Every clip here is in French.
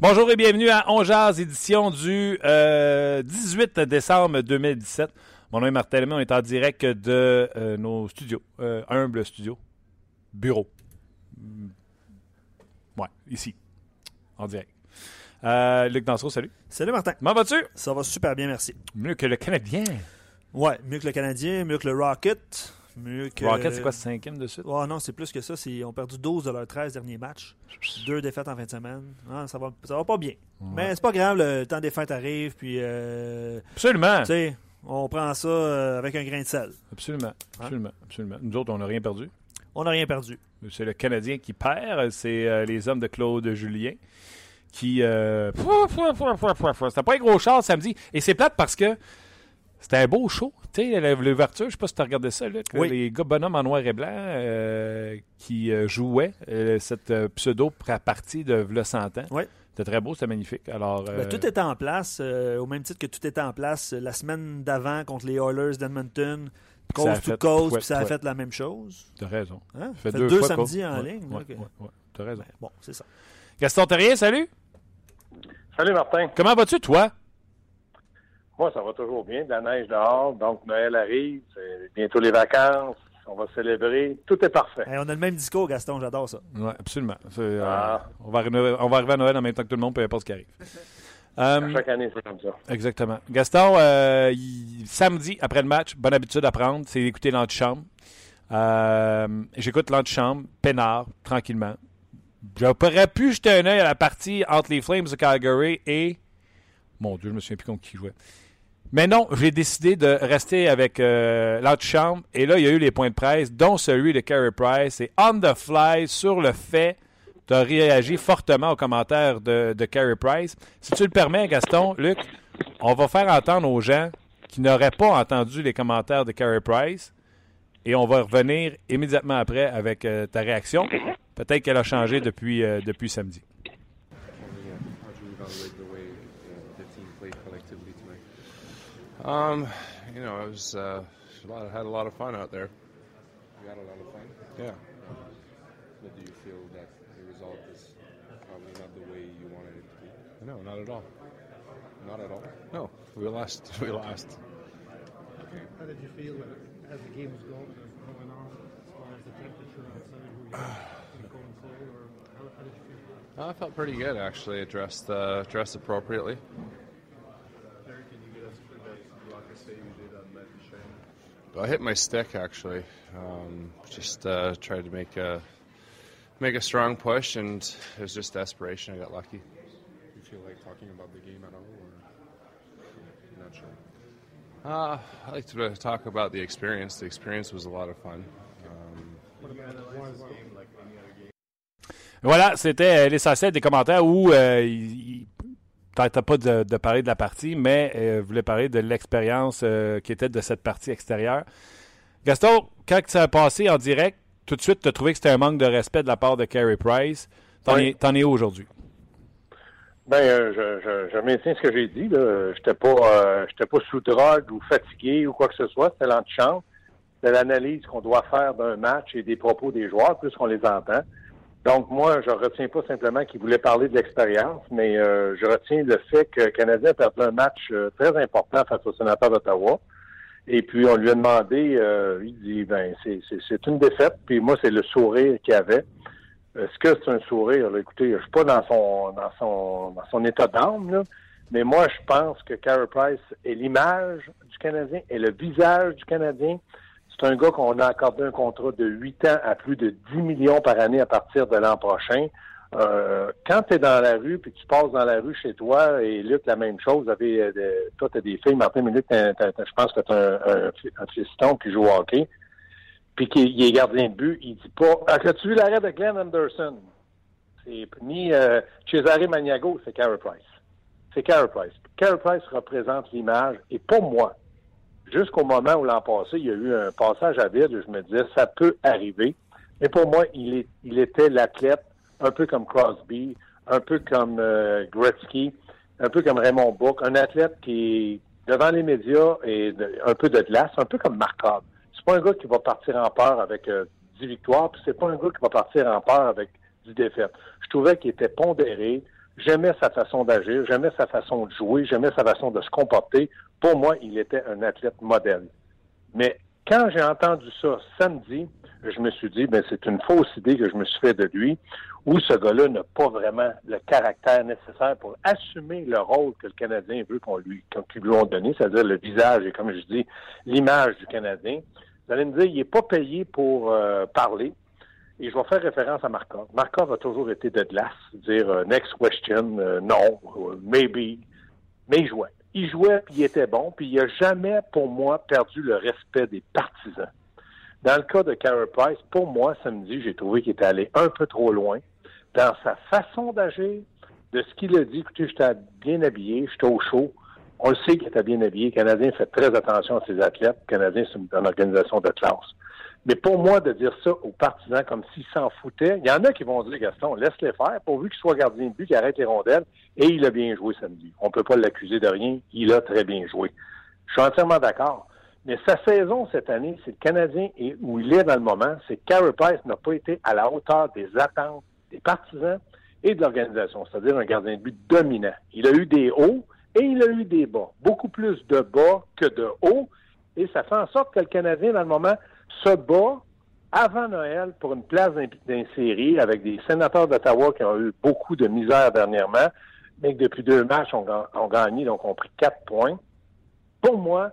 Bonjour et bienvenue à On Jazz, édition du euh, 18 décembre 2017. Mon nom est Martin Lemay, on est en direct de euh, nos studios, euh, humble studio, bureau. Mm. Ouais, ici, en direct. Euh, Luc Dansereau, salut. Salut Martin. Comment vas-tu? Ça va super bien, merci. Mieux que le Canadien. Ouais, mieux que le Canadien, mieux que le Rocket. Mieux que... Rocket, c'est quoi, cinquième de suite? Oh non, c'est plus que ça. Ils ont perdu 12 de leurs 13 derniers matchs. Deux défaites en fin de semaine. Ah, ça, va, ça va pas bien. Mais c'est pas grave, le temps des fêtes arrive. Puis, euh, Absolument. tu sais, on prend ça euh, avec un grain de sel. Absolument. Absolument. Absolument. Nous autres, on n'a rien perdu. On n'a rien perdu. C'est le Canadien qui perd. C'est euh, les hommes de Claude Julien qui. Euh... C'était pas un gros char samedi. Et c'est plate parce que c'était un beau show. Tu sais, l'ouverture, je sais pas si tu as regardé ça, là, Oui. les gars bonhommes en noir et blanc euh, qui euh, jouaient euh, cette euh, pseudo-partie de V'là 100 ans. Oui. C'était très beau, c'était magnifique. Alors, euh, Ben, tout était en place, euh, au même titre que tout était en place euh, la semaine d'avant contre les Oilers d'Edmonton, ça a coast to ouais, puis ça a fait la même chose. T'as raison. Hein? Ça fait Fait deux, deux fois samedis en ouais, ligne. ouais, ouais. T'as raison. Ben, bon, c'est ça. Gaston Terrien, salut. Salut Martin. Comment vas-tu, toi? Moi, ça va toujours bien. De la neige dehors, donc Noël arrive, c'est bientôt les vacances, on va célébrer. Tout est parfait. Hey, on a le même discours, Gaston, j'adore ça. Oui, absolument. Euh, Ah. on, va arriver, on va arriver à Noël en même temps que tout le monde, peu importe ce qui arrive. Euh, Chaque année, c'est comme ça. exactement. Gaston, euh, il- samedi, après le match, bonne habitude à prendre, c'est d'écouter l'antichambre. Euh, J'écoute l'antichambre, peinard, tranquillement. J'aurais pu jeter un œil à la partie entre les Flames de Calgary et... Mon Dieu, je me souviens plus contre qui jouait. Mais non, j'ai décidé de rester avec euh, l'antichambre. Et là, il y a eu les points de presse, dont celui de Carey Price. Et on the fly, sur le fait, tu as réagi fortement aux commentaires de, de Price. Si tu le permets, Gaston, Luc, on va faire entendre aux gens qui n'auraient pas entendu les commentaires de Carey Price. Et on va revenir immédiatement après avec euh, ta réaction. Peut-être qu'elle a changé depuis, euh, depuis samedi. Um, you know, I was uh, a lot. Had a lot of fun out there. You had a lot of fun. Yeah. But do you feel that the result is probably not the way you wanted it to be? No, not at all. Not at all. No, we lost. We lost. Okay. How did you feel as the game was going, going on, as far as the temperature outside? Were you going cold, or how, how did you feel? Uh, I felt pretty good actually. Dressed uh, dressed appropriately. I hit my stick actually. Um, just uh, tried to make a make a strong push, and it was just desperation. I got lucky. Do you feel like talking about the game at all, or not sure? Uh, I like to talk about the experience. The experience was a lot of fun. Um, What about it was? Voilà, c'était euh, l'essentiel des commentaires où euh, il, tentait pas de, de parler de la partie, mais euh, voulait parler de l'expérience euh, qui était de cette partie extérieure. Gaston, quand ça a passé en direct, tout de suite, tu as trouvé que c'était un manque de respect de la part de Carey Price. T'en Oui. es, où aujourd'hui? Ben, euh, je, je, je maintiens ce que j'ai dit. là. J'étais pas, euh, j'étais pas sous drogue ou fatigué ou quoi que ce soit. C'était l'antichambre. C'est l'analyse qu'on doit faire d'un match et des propos des joueurs, plus qu'on les entend. Donc, moi, je retiens pas simplement qu'il voulait parler de l'expérience, mais euh, je retiens le fait que le Canadien a perdu un match euh, très important face au sénateur d'Ottawa. Et puis, on lui a demandé, euh, il dit, ben, c'est, une défaite. Puis moi, c'est le sourire qu'il avait. Est-ce que c'est un sourire? Écoutez, je suis pas dans son dans son dans son état d'âme, mais moi, je pense que Carey Price est l'image du Canadien, est le visage du Canadien. C'est un gars qu'on a accordé un contrat de 8 ans à plus de 10 millions par année à partir de l'an prochain. euh, quand tu es dans la rue, puis tu passes dans la rue chez toi, et Luc, la même chose, euh, toi, tu as des filles, Martin Minute, je pense que tu un, un, fiston qui joue au hockey, puis qui est gardien de but, il dit pas ah, As-tu vu l'arrêt de Glenn Anderson? Ni euh, Cesare Magnago, c'est Carey Price. C'est Carey Price. Carey Price représente l'image, et pour moi, jusqu'au moment où l'an passé, il y a eu un passage à vide, je me disais, ça peut arriver. Mais pour moi, il, était l'athlète un peu comme Crosby, un peu comme euh, Gretzky, un peu comme Raymond Book, un athlète qui, devant les médias, est un peu de glace, un peu comme Markov. C'est pas un gars qui va partir en peur avec 10 euh, victoires, puis c'est pas un gars qui va partir en peur avec 10 défaites. Je trouvais qu'il était pondéré, j'aimais sa façon d'agir, j'aimais sa façon de jouer, j'aimais sa façon de se comporter. Pour moi, il était un athlète modèle. Mais quand j'ai entendu ça samedi, je me suis dit, ben, c'est une fausse idée que je me suis fait de lui, où ce gars-là n'a pas vraiment le caractère nécessaire pour assumer le rôle que le Canadien veut qu'on lui, qu'on lui ont donné, c'est-à-dire le visage et, comme je dis, l'image du Canadien. Vous allez me dire, il n'est pas payé pour euh, parler. Et je vais faire référence à Markov. Markov a toujours été de glace, dire euh, next question, euh, non, maybe. Mais il jouait. Il jouait, puis il était bon, puis il n'a jamais, pour moi, perdu le respect des partisans. Dans le cas de Carey Price, pour moi, samedi, j'ai trouvé qu'il était allé un peu trop loin dans sa façon d'agir, de ce qu'il a dit. Écoutez, j'étais bien habillé, j'étais au chaud. On le sait qu'il était bien habillé. Le Canadien fait très attention à ses athlètes. Le Canadien, c'est une, organisation de classe. Mais pour moi, de dire ça aux partisans comme s'ils s'en foutaient, il y en a qui vont dire, Gaston, laisse-les faire, pourvu qu'il soit gardien de but, qu'il arrête les rondelles, et il a bien joué samedi. On ne peut pas l'accuser de rien, il a très bien joué. Je suis entièrement d'accord. Mais sa saison cette année, c'est le Canadien et où il est dans le moment, c'est que Price n'a pas été à la hauteur des attentes des partisans et de l'organisation, c'est-à-dire un gardien de but dominant. Il a eu des hauts et il a eu des bas. Beaucoup plus de bas que de hauts. Et ça fait en sorte que le Canadien, dans le moment, se bat avant Noël pour une place d'insérie avec des sénateurs d'Ottawa qui ont eu beaucoup de misère dernièrement, mais que depuis deux matchs ont, gagné, donc ont pris quatre points. Pour moi,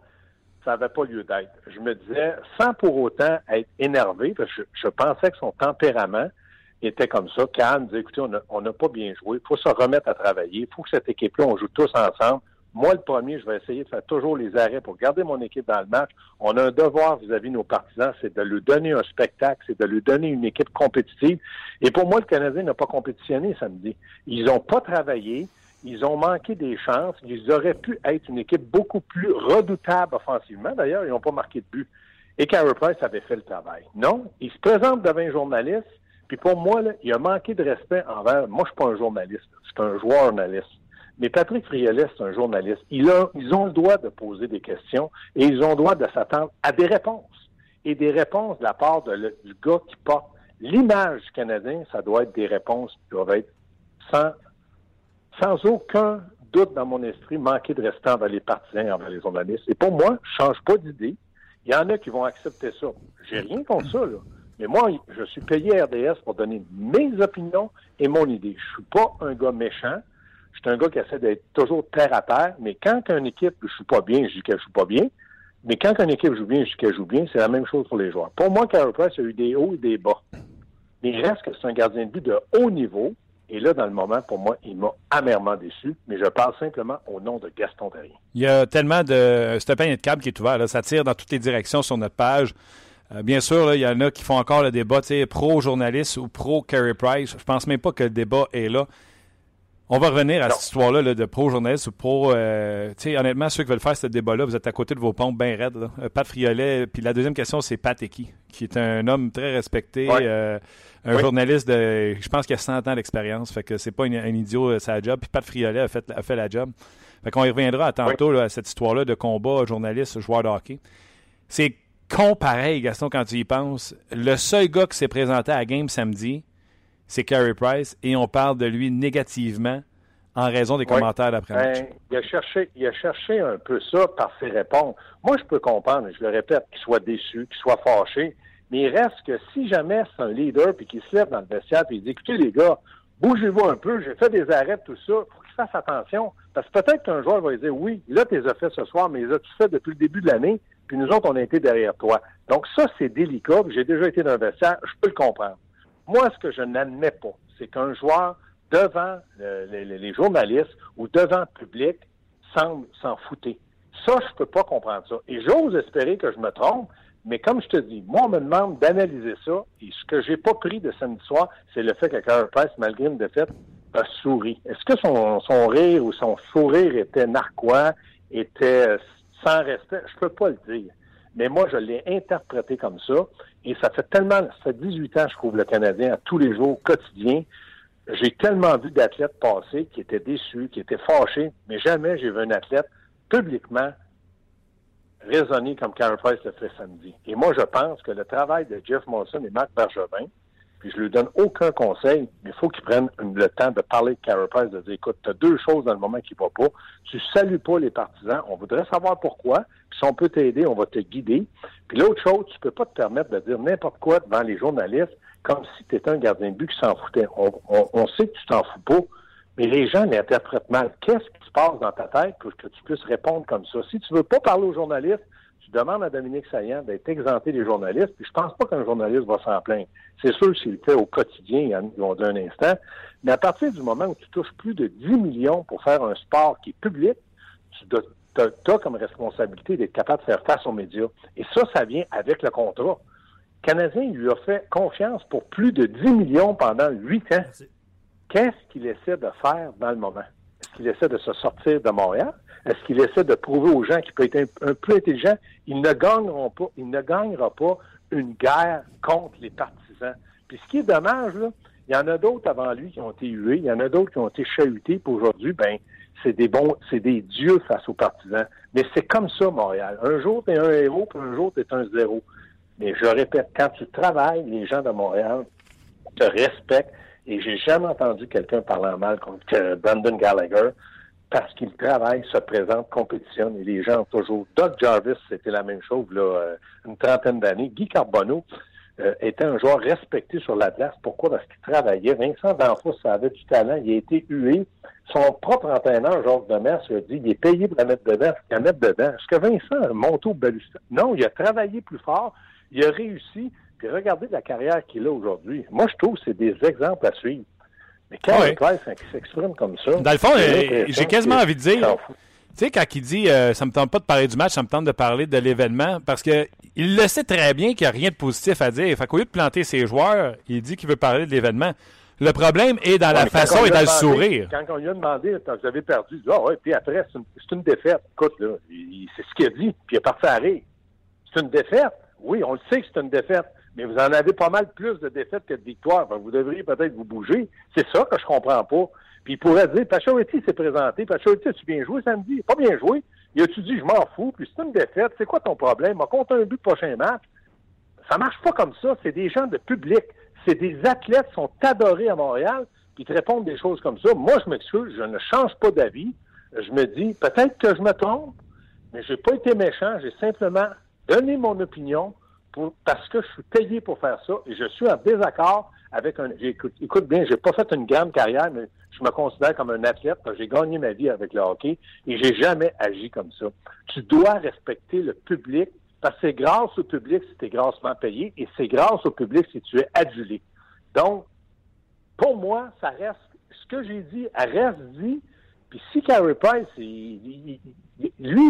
ça n'avait pas lieu d'être. Je me disais, sans pour autant être énervé, parce que je, pensais que son tempérament était comme ça, calme, disait, écoutez, on n'a pas bien joué, il faut se remettre à travailler, il faut que cette équipe-là, on joue tous ensemble. Moi, le premier, je vais essayer de faire toujours les arrêts pour garder mon équipe dans le match. On a un devoir vis-à-vis de nos partisans, c'est de lui donner un spectacle, c'est de lui donner une équipe compétitive. Et pour moi, le Canadien n'a pas compétitionné samedi. Ils n'ont pas travaillé. Ils ont manqué des chances. Ils auraient pu être une équipe beaucoup plus redoutable offensivement. D'ailleurs, ils n'ont pas marqué de but. Et Carey Price avait fait le travail. Non, il se présente devant un journaliste. Puis pour moi, il a manqué de respect envers. Moi, je suis pas un journaliste. C'est un joueur journaliste. Mais Patrick Friolet, c'est un journaliste. Ils ont le droit de poser des questions et ils ont le droit de s'attendre à des réponses. Et des réponses de la part du gars qui porte l'image Canadien, ça doit être des réponses qui doivent être sans sans aucun doute dans mon esprit, manquer de respect envers les partisans envers les journalistes. Et pour moi, je change pas d'idée. Il y en a qui vont accepter ça. J'ai rien contre ça, là. Mais moi, je suis payé RDS pour donner mes opinions et mon idée. Je suis pas un gars méchant. Je suis un gars qui essaie d'être toujours terre à terre. Mais quand une équipe je suis pas bien, je dis qu'elle joue pas bien. Mais quand une équipe joue bien, je dis qu'elle joue bien. C'est la même chose pour les joueurs. Pour moi, Carey Price a eu des hauts et des bas. Mais il reste que c'est un gardien de but de haut niveau. Et là, dans le moment, pour moi, il m'a amèrement déçu, mais je parle simplement au nom de Gaston Terrien. Il y a tellement de... C'est un panier de câble qui est ouvert. Là. Ça tire dans toutes les directions sur notre page. Euh, bien sûr, il y en a qui font encore le débat pro-journaliste ou pro-Carey Price. Je pense même pas que le débat est là. On va revenir à cette histoire-là de pro-journaliste ou pro. Euh, honnêtement, ceux qui veulent faire ce débat-là, vous êtes à côté de vos pompes bien raides. Euh, Pat Friolet. Puis la deuxième question, c'est Pat Eki, qui est un homme très respecté, euh, un journaliste de. Je pense qu'il a 100 ans d'expérience. Fait que c'est pas un idiot, sa job. Puis Pat Friolet a fait, a fait la job. Fait qu'on y reviendra à tantôt à cette histoire-là de combat journaliste, joueur de hockey. C'est con pareil, Gaston, quand tu y penses. Le seul gars qui s'est présenté à la game samedi, c'est Carey Price, et on parle de lui négativement en raison des commentaires d'après-match. Ben, il, a cherché, il a cherché un peu ça par ses réponses. Moi, je peux comprendre, je le répète, qu'il soit déçu, qu'il soit fâché, mais il reste que si jamais c'est un leader puis qu'il se lève dans le vestiaire et il dit écoutez les gars, bougez-vous un peu, j'ai fait des arrêts, tout ça, faut qu'il fasse attention. Parce que peut-être qu'un joueur va lui dire oui, là, tu les as fait ce soir, mais les as-tu fait depuis le début de l'année, puis nous autres, on a été derrière toi. Donc ça, c'est délicat, j'ai déjà été dans le vestiaire, je peux le comprendre. Moi, ce que je n'admets pas, c'est qu'un joueur devant euh, les, journalistes ou devant le public semble s'en fouter. Ça, je peux pas comprendre ça. Et j'ose espérer que je me trompe, mais comme je te dis, moi, on me demande d'analyser ça, et ce que j'ai pas pris de samedi soir, c'est le fait que Carey Price, malgré une défaite, a souri. Est-ce que son, son rire ou son sourire était narquois, était euh, sans respect? Je peux pas le dire. Mais moi, je l'ai interprété comme ça. Et ça fait tellement, ça fait 18 ans que je couvre le Canadien à tous les jours, quotidien. J'ai tellement vu d'athlètes passer qui étaient déçus, qui étaient fâchés, mais jamais j'ai vu un athlète publiquement raisonner comme Carey Price le fait samedi. Et moi, je pense que le travail de Jeff Monson et Marc Bergevin, puis je lui donne aucun conseil, mais il faut qu'ils prennent le temps de parler de Price, de dire, écoute, tu as deux choses dans le moment qui ne vont pas. Tu salues pas les partisans. On voudrait savoir pourquoi. Puis si on peut t'aider, on va te guider. Puis l'autre chose, tu peux pas te permettre de dire n'importe quoi devant les journalistes comme si tu étais un gardien de but qui s'en foutait. On, on- sait que tu t'en fous pas, mais les gens l'interprètent mal. Qu'est-ce qui se passe dans ta tête pour que tu puisses répondre comme ça? Si tu veux pas parler aux journalistes, tu demandes à Dominique Saillant d'être exempté des journalistes, puis je pense pas qu'un journaliste va s'en plaindre. C'est sûr s'il le fait au quotidien, il y en- ils vont dire un instant, mais à partir du moment où tu touches plus de 10 millions pour faire un sport qui est public, tu as, comme responsabilité d'être capable de faire face aux médias. Et ça, ça vient avec le contrat. Le Canadien il lui a fait confiance pour plus de 10 millions pendant 8 ans. Qu'est-ce qu'il essaie de faire dans le moment? Est-ce qu'il essaie de se sortir de Montréal? Est-ce qu'il essaie de prouver aux gens qu'il peut être un, peu intelligent? Ils ne gagneront pas, il ne gagnera pas une guerre contre les partisans. Puis ce qui est dommage, il y en a d'autres avant lui qui ont été hués, il y en a d'autres qui ont été chahutés, puis aujourd'hui, ben, c'est des bons, c'est des dieux face aux partisans. Mais c'est comme ça, Montréal. Un jour, tu es un héros, puis un jour, tu es un zéro. Mais je répète, quand tu travailles, les gens de Montréal te respectent. Et j'ai jamais entendu quelqu'un parler mal contre euh, Brandon Gallagher parce qu'il travaille, se présente, compétitionne et les gens ont toujours. Doug Jarvis, c'était la même chose là, euh, une trentaine d'années. Guy Carbonneau euh, était un joueur respecté sur la place. Pourquoi? Parce qu'il travaillait. Vincent D'Anfos, avait du talent. Il a été hué. Son propre entraîneur, Georges Demers, a dit il est payé pour la mettre dedans, la mettre dedans. Est-ce que Vincent a monté au balustrade? Non, il a travaillé plus fort. Il a réussi. Puis regardez la carrière qu'il a aujourd'hui. Moi, je trouve que c'est des exemples à suivre. Mais quand Ouais. s'exprime comme ça. Dans le fond, j'ai l'impression j'ai quasiment envie de dire. Tu sais, quand il dit euh, ça me tente pas de parler du match, ça me tente de parler de l'événement, parce que il le sait très bien qu'il n'y a rien de positif à dire. Fait qu'au lieu de planter ses joueurs, il dit qu'il veut parler de l'événement. Le problème est dans la Ouais, façon on et dans le sourire. Quand on lui a demandé, quand vous avez perdu, il dit, ouais, puis après, c'est une, défaite. Écoute, là, c'est ce qu'il a dit, puis il est parti à rire. C'est une défaite? Oui, on le sait que c'est une défaite, mais vous en avez pas mal plus de défaites que de victoires. Vous devriez peut-être vous bouger. C'est ça que je comprends pas. Puis il pourrait dire, Pachoriti s'est présenté. Pachoriti, as-tu bien joué samedi? Pas bien joué. Il a-tu dit, je m'en fous, puis c'est une défaite. C'est quoi ton problème? On compte un but prochain match. Ça marche pas comme ça. C'est des gens de public. C'est des athlètes qui sont adorés à Montréal, puis te répondent des choses comme ça. Moi, je m'excuse, je ne change pas d'avis. Je me dis, peut-être que je me trompe, mais j'ai pas été méchant. J'ai simplement donné mon opinion parce que je suis payé pour faire ça et je suis en désaccord avec un. Écoute, écoute bien, j'ai pas fait une grande carrière, mais je me considère comme un athlète parce que j'ai gagné ma vie avec le hockey et j'ai jamais agi comme ça. Tu dois respecter le public parce que c'est grâce au public si tu es grassement payé et c'est grâce au public si tu es adulé. Donc, pour moi, ça reste. Ce que j'ai dit, reste dit. Puis si Carey Price, lui,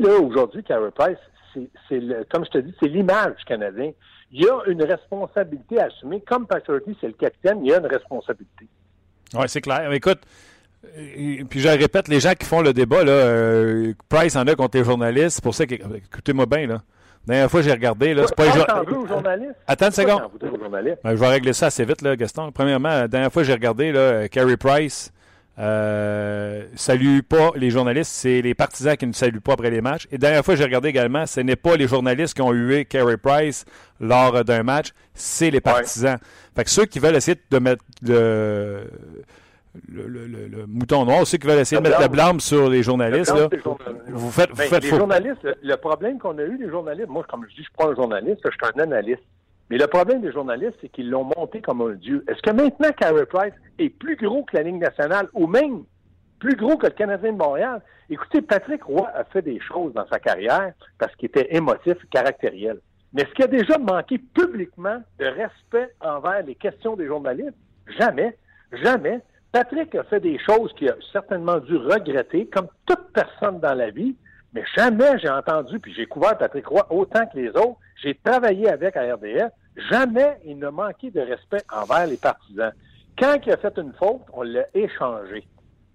là, aujourd'hui, Carey Price, c'est, comme je te dis, c'est l'image du Canadien. Il y a une responsabilité à assumer. Comme Patrick, c'est le capitaine, il y a une responsabilité. Oui, c'est clair. Écoute, euh, puis je répète, les gens qui font le débat, là, euh, Price en a contre les journalistes. C'est pour ça que. Écoutez-moi bien, là. La dernière fois, j'ai regardé, là. C'est pas jour-? Attends une seconde. Ben, je vais régler ça assez vite, là, Gaston. Premièrement, la dernière fois j'ai regardé, là, euh, Carey Price euh, salue pas les journalistes, c'est les partisans qui ne saluent pas après les matchs. Et la dernière fois j'ai regardé également, ce n'est pas les journalistes qui ont hué Carey Price lors d'un match, c'est les partisans. Fait que ceux qui veulent essayer de mettre le, le, le- le- le mouton noir, ceux qui veulent essayer de mettre le blâme. sur les journalistes, Le là, vous faites, vous Ben, faites les faux. journalistes, le, le problème qu'on a eu, les journalistes, moi, comme je dis, je suis pas un journaliste, je suis un analyste. Mais le problème des journalistes, c'est qu'ils l'ont monté comme un dieu. Est-ce que maintenant, Carey Price est plus gros que la Ligue nationale ou même plus gros que le Canadien de Montréal? Écoutez, Patrick Roy a fait des choses dans sa carrière parce qu'il était émotif, caractériel. Mais est-ce qu'il a déjà manqué publiquement de respect envers les questions des journalistes? Jamais. Jamais. Patrick a fait des choses qu'il a certainement dû regretter, comme toute personne dans la vie, mais jamais j'ai entendu, puis j'ai couvert Patrick Roy autant que les autres, j'ai travaillé avec à RDS, jamais il n'a manqué de respect envers les partisans. Quand il a fait une faute, on l'a échangé.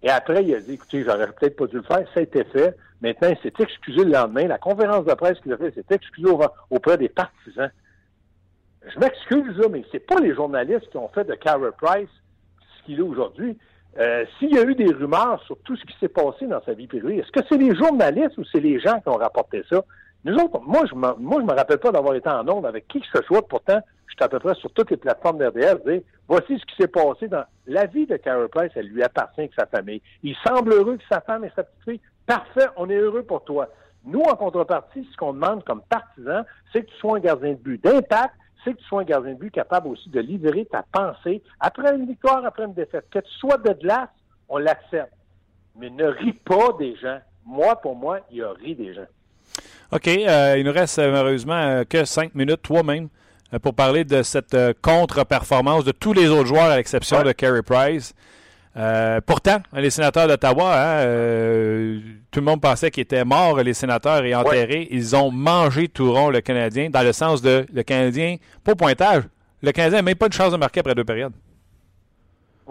Et après, il a dit, écoutez, j'aurais peut-être pas dû le faire, ça a été fait. Maintenant, il s'est excusé le lendemain. La conférence de presse qu'il a fait, s'est excusé auprès des partisans. Je m'excuse, mais c'est pas les journalistes qui ont fait de Carey Price ce qu'il est aujourd'hui. Euh, S'il y a eu des rumeurs sur tout ce qui s'est passé dans sa vie privée, est-ce que c'est les journalistes ou c'est les gens qui ont rapporté ça? Nous autres, moi, je me, moi, je me rappelle pas d'avoir été en onde avec qui que ce soit. Pourtant, je suis à peu près sur toutes les plateformes d'RDS dire, voici ce qui s'est passé dans la vie de Carey Price, elle lui appartient avec sa famille. Il semble heureux que sa femme et sa petite fille. Parfait, on est heureux pour toi. Nous, en contrepartie, ce qu'on demande comme partisans, c'est que tu sois un gardien de but d'impact, c'est que tu sois un gardien de but capable aussi de livrer ta pensée après une victoire, après une défaite. Que tu sois de glace, on l'accepte. Mais ne ris pas des gens. Moi, pour moi, il a ri des gens. OK. Euh, il nous reste euh, malheureusement euh, que cinq minutes, toi même, euh, pour parler de cette contre-performance de tous les autres joueurs à l'exception Ouais. de Carey Price. Euh, pourtant, les sénateurs d'Ottawa, hein, euh, tout le monde pensait qu'ils étaient morts, les sénateurs, et enterrés. Ils ont mangé tout rond le Canadien, dans le sens de le Canadien, pas au pointage. Le Canadien n'a même pas de chance de marquer après deux périodes.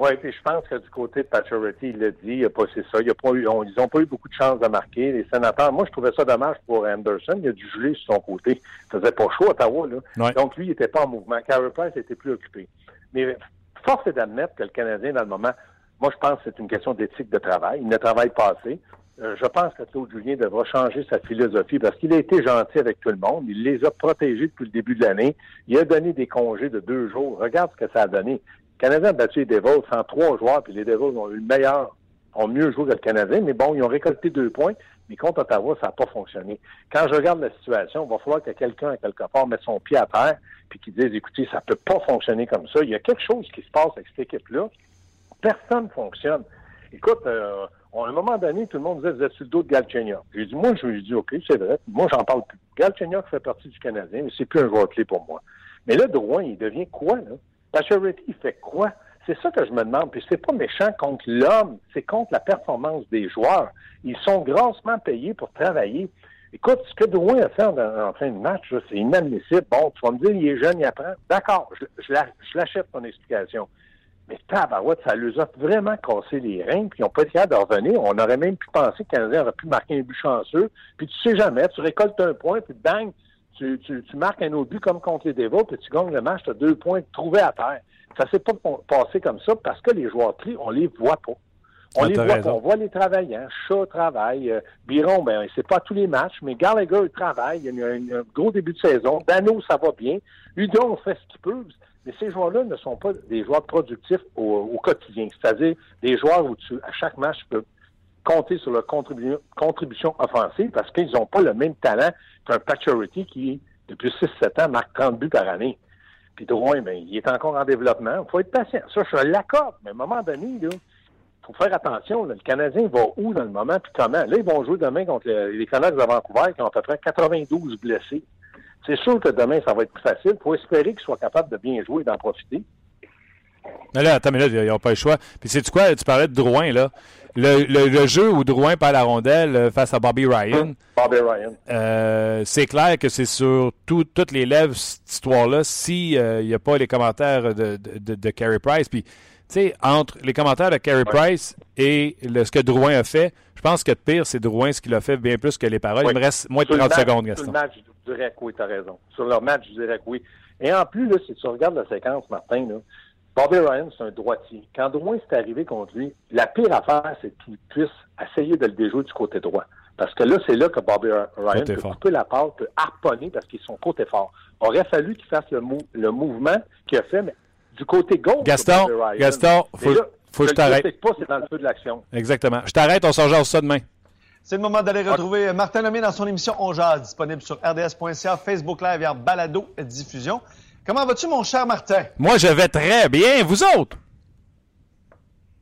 Oui, puis je pense que du côté de Pacioretty, il l'a dit, il a pas c'est ça. Il a pas eu, on- ils n'ont pas eu beaucoup de chances de marquer. Les sénateurs, moi, je trouvais ça dommage pour Anderson. Il a dû geler sur son côté. Il faisait pas chaud à Ottawa, là. Ouais. Donc, lui, il n'était pas en mouvement. Carey Price était plus occupé. Mais force est d'admettre que le Canadien, dans le moment, moi, je pense que c'est une question d'éthique de travail. Il ne travaille pas assez. Euh, je pense que Claude Julien devra changer sa philosophie parce qu'il a été gentil avec tout le monde. Il les a protégés depuis le début de l'année. Il a donné des congés de deux jours. Regarde ce que ça a donné. Le Canadien a battu les Devils sans trois joueurs, puis les Devils ont eu le meilleur, ont mieux joué que le Canadien, mais bon, ils ont récolté deux points, mais contre Ottawa, ça n'a pas fonctionné. Quand je regarde la situation, il va falloir que quelqu'un, à quelque part, mette son pied à terre, puis qu'il dise, écoutez, ça peut pas fonctionner comme ça. Il y a quelque chose qui se passe avec cette équipe-là. Personne ne fonctionne. Écoute, euh, à un moment donné, tout le monde disait, vous êtes sur le dos de Galchenyuk. J'ai dit, moi, je lui ai dit, OK, c'est vrai. Moi, j'en parle plus. Galchenyuk fait partie du Canadien, mais c'est plus un joueur clé pour moi. Mais là, Drouin, il devient quoi, là? Pacioretty, il fait quoi? C'est ça que je me demande. Puis c'est pas méchant contre l'homme, c'est contre la performance des joueurs. Ils sont grassement payés pour travailler. Écoute, ce que Drouin a fait en, en fin de match, c'est inadmissible. Bon, tu vas me dire, il est jeune, il apprend. D'accord, je, je la- je l'achète ton explication. Mais tabarouette, ça les a vraiment cassé les reins, puis ils n'ont pas été capables de revenir. On aurait même pu penser que Canadien aurait pu marquer un but chanceux, puis tu sais jamais, tu récoltes un point, puis bang, tu, tu, tu marques un autre but comme contre les Devils, puis tu gagnes le match, tu as deux points trouvés à terre. Ça s'est pas passé comme ça parce que les joueurs clés, on les voit pas. On Ah, les voit raison. pas. On voit les travaillants. Chat travaille. Euh, Biron, ben, c'est pas tous les matchs, mais Gallagher, il travaille. Il y a un, un gros début de saison. Dano, ça va bien. Udon fait ce qu'il peut. Mais ces joueurs-là ne sont pas des joueurs productifs au, au quotidien. C'est-à-dire des joueurs où tu, à chaque match, tu peux compter sur leur contribu- contribution offensive parce qu'ils n'ont pas le même talent qu'un Pacioretty qui, depuis 6-7 ans, marque 30 buts par année. Puis Drouin, ben, il est encore en développement. Il faut être patient. Ça, je l'accorde. Mais à un moment donné, là, faut faire attention. Le Canadien va où dans le moment, puis comment? Là, ils vont jouer demain contre le- les Canucks de Vancouver qui ont à peu près 92 blessés. C'est sûr que demain, ça va être plus facile. Il faut espérer qu'ils soient capables de bien jouer et d'en profiter. Mais là, attends, mais là, ils n'ont pas le choix. Puis c'est quoi, tu parlais de Drouin, là. Le, le- le jeu où Drouin perd la rondelle euh, face à Bobby Ryan, Bobby Ryan. euh, c'est clair que c'est sur tout- toutes les lèvres, cette histoire-là, s'il n'y a pas les commentaires de, de, Carey Price. Puis, tu sais, entre les commentaires de Carey Price et le- ce que Drouin a fait, je pense que de pire, c'est Drouin ce qu'il a fait bien plus que les paroles. Oui. Il me reste moins de Sur le 30 match- secondes, Sur Gaston. le match, je dirais que oui, tu as raison. Sur leur match, je dirais que oui. Et en plus, là, si tu regardes la séquence, Martin, là, Bobby Ryan, c'est un droitier. Quand Drouin s'est arrivé contre lui, la pire affaire, c'est qu'il puisse essayer de le déjouer du côté droit. Parce que là, c'est là que Bobby Ryan Côté peut fort. couper la passe, peut harponner parce qu'ils sont côté fort. Aurait fallu qu'il fasse le, mou- le mouvement qu'il a fait, mais du côté gauche. de Gaston, Bobby Ryan. Gaston, faut, là, faut que je t'arrête. pas, c'est dans le feu de l'action. Exactement. Je t'arrête, on s'en jase ça demain. C'est le moment d'aller retrouver Martin Lemay dans son émission On Jase, disponible sur rds.ca, Facebook Live et en balado diffusion. Comment vas-tu, mon cher Martin? Moi, je vais très bien. Vous autres?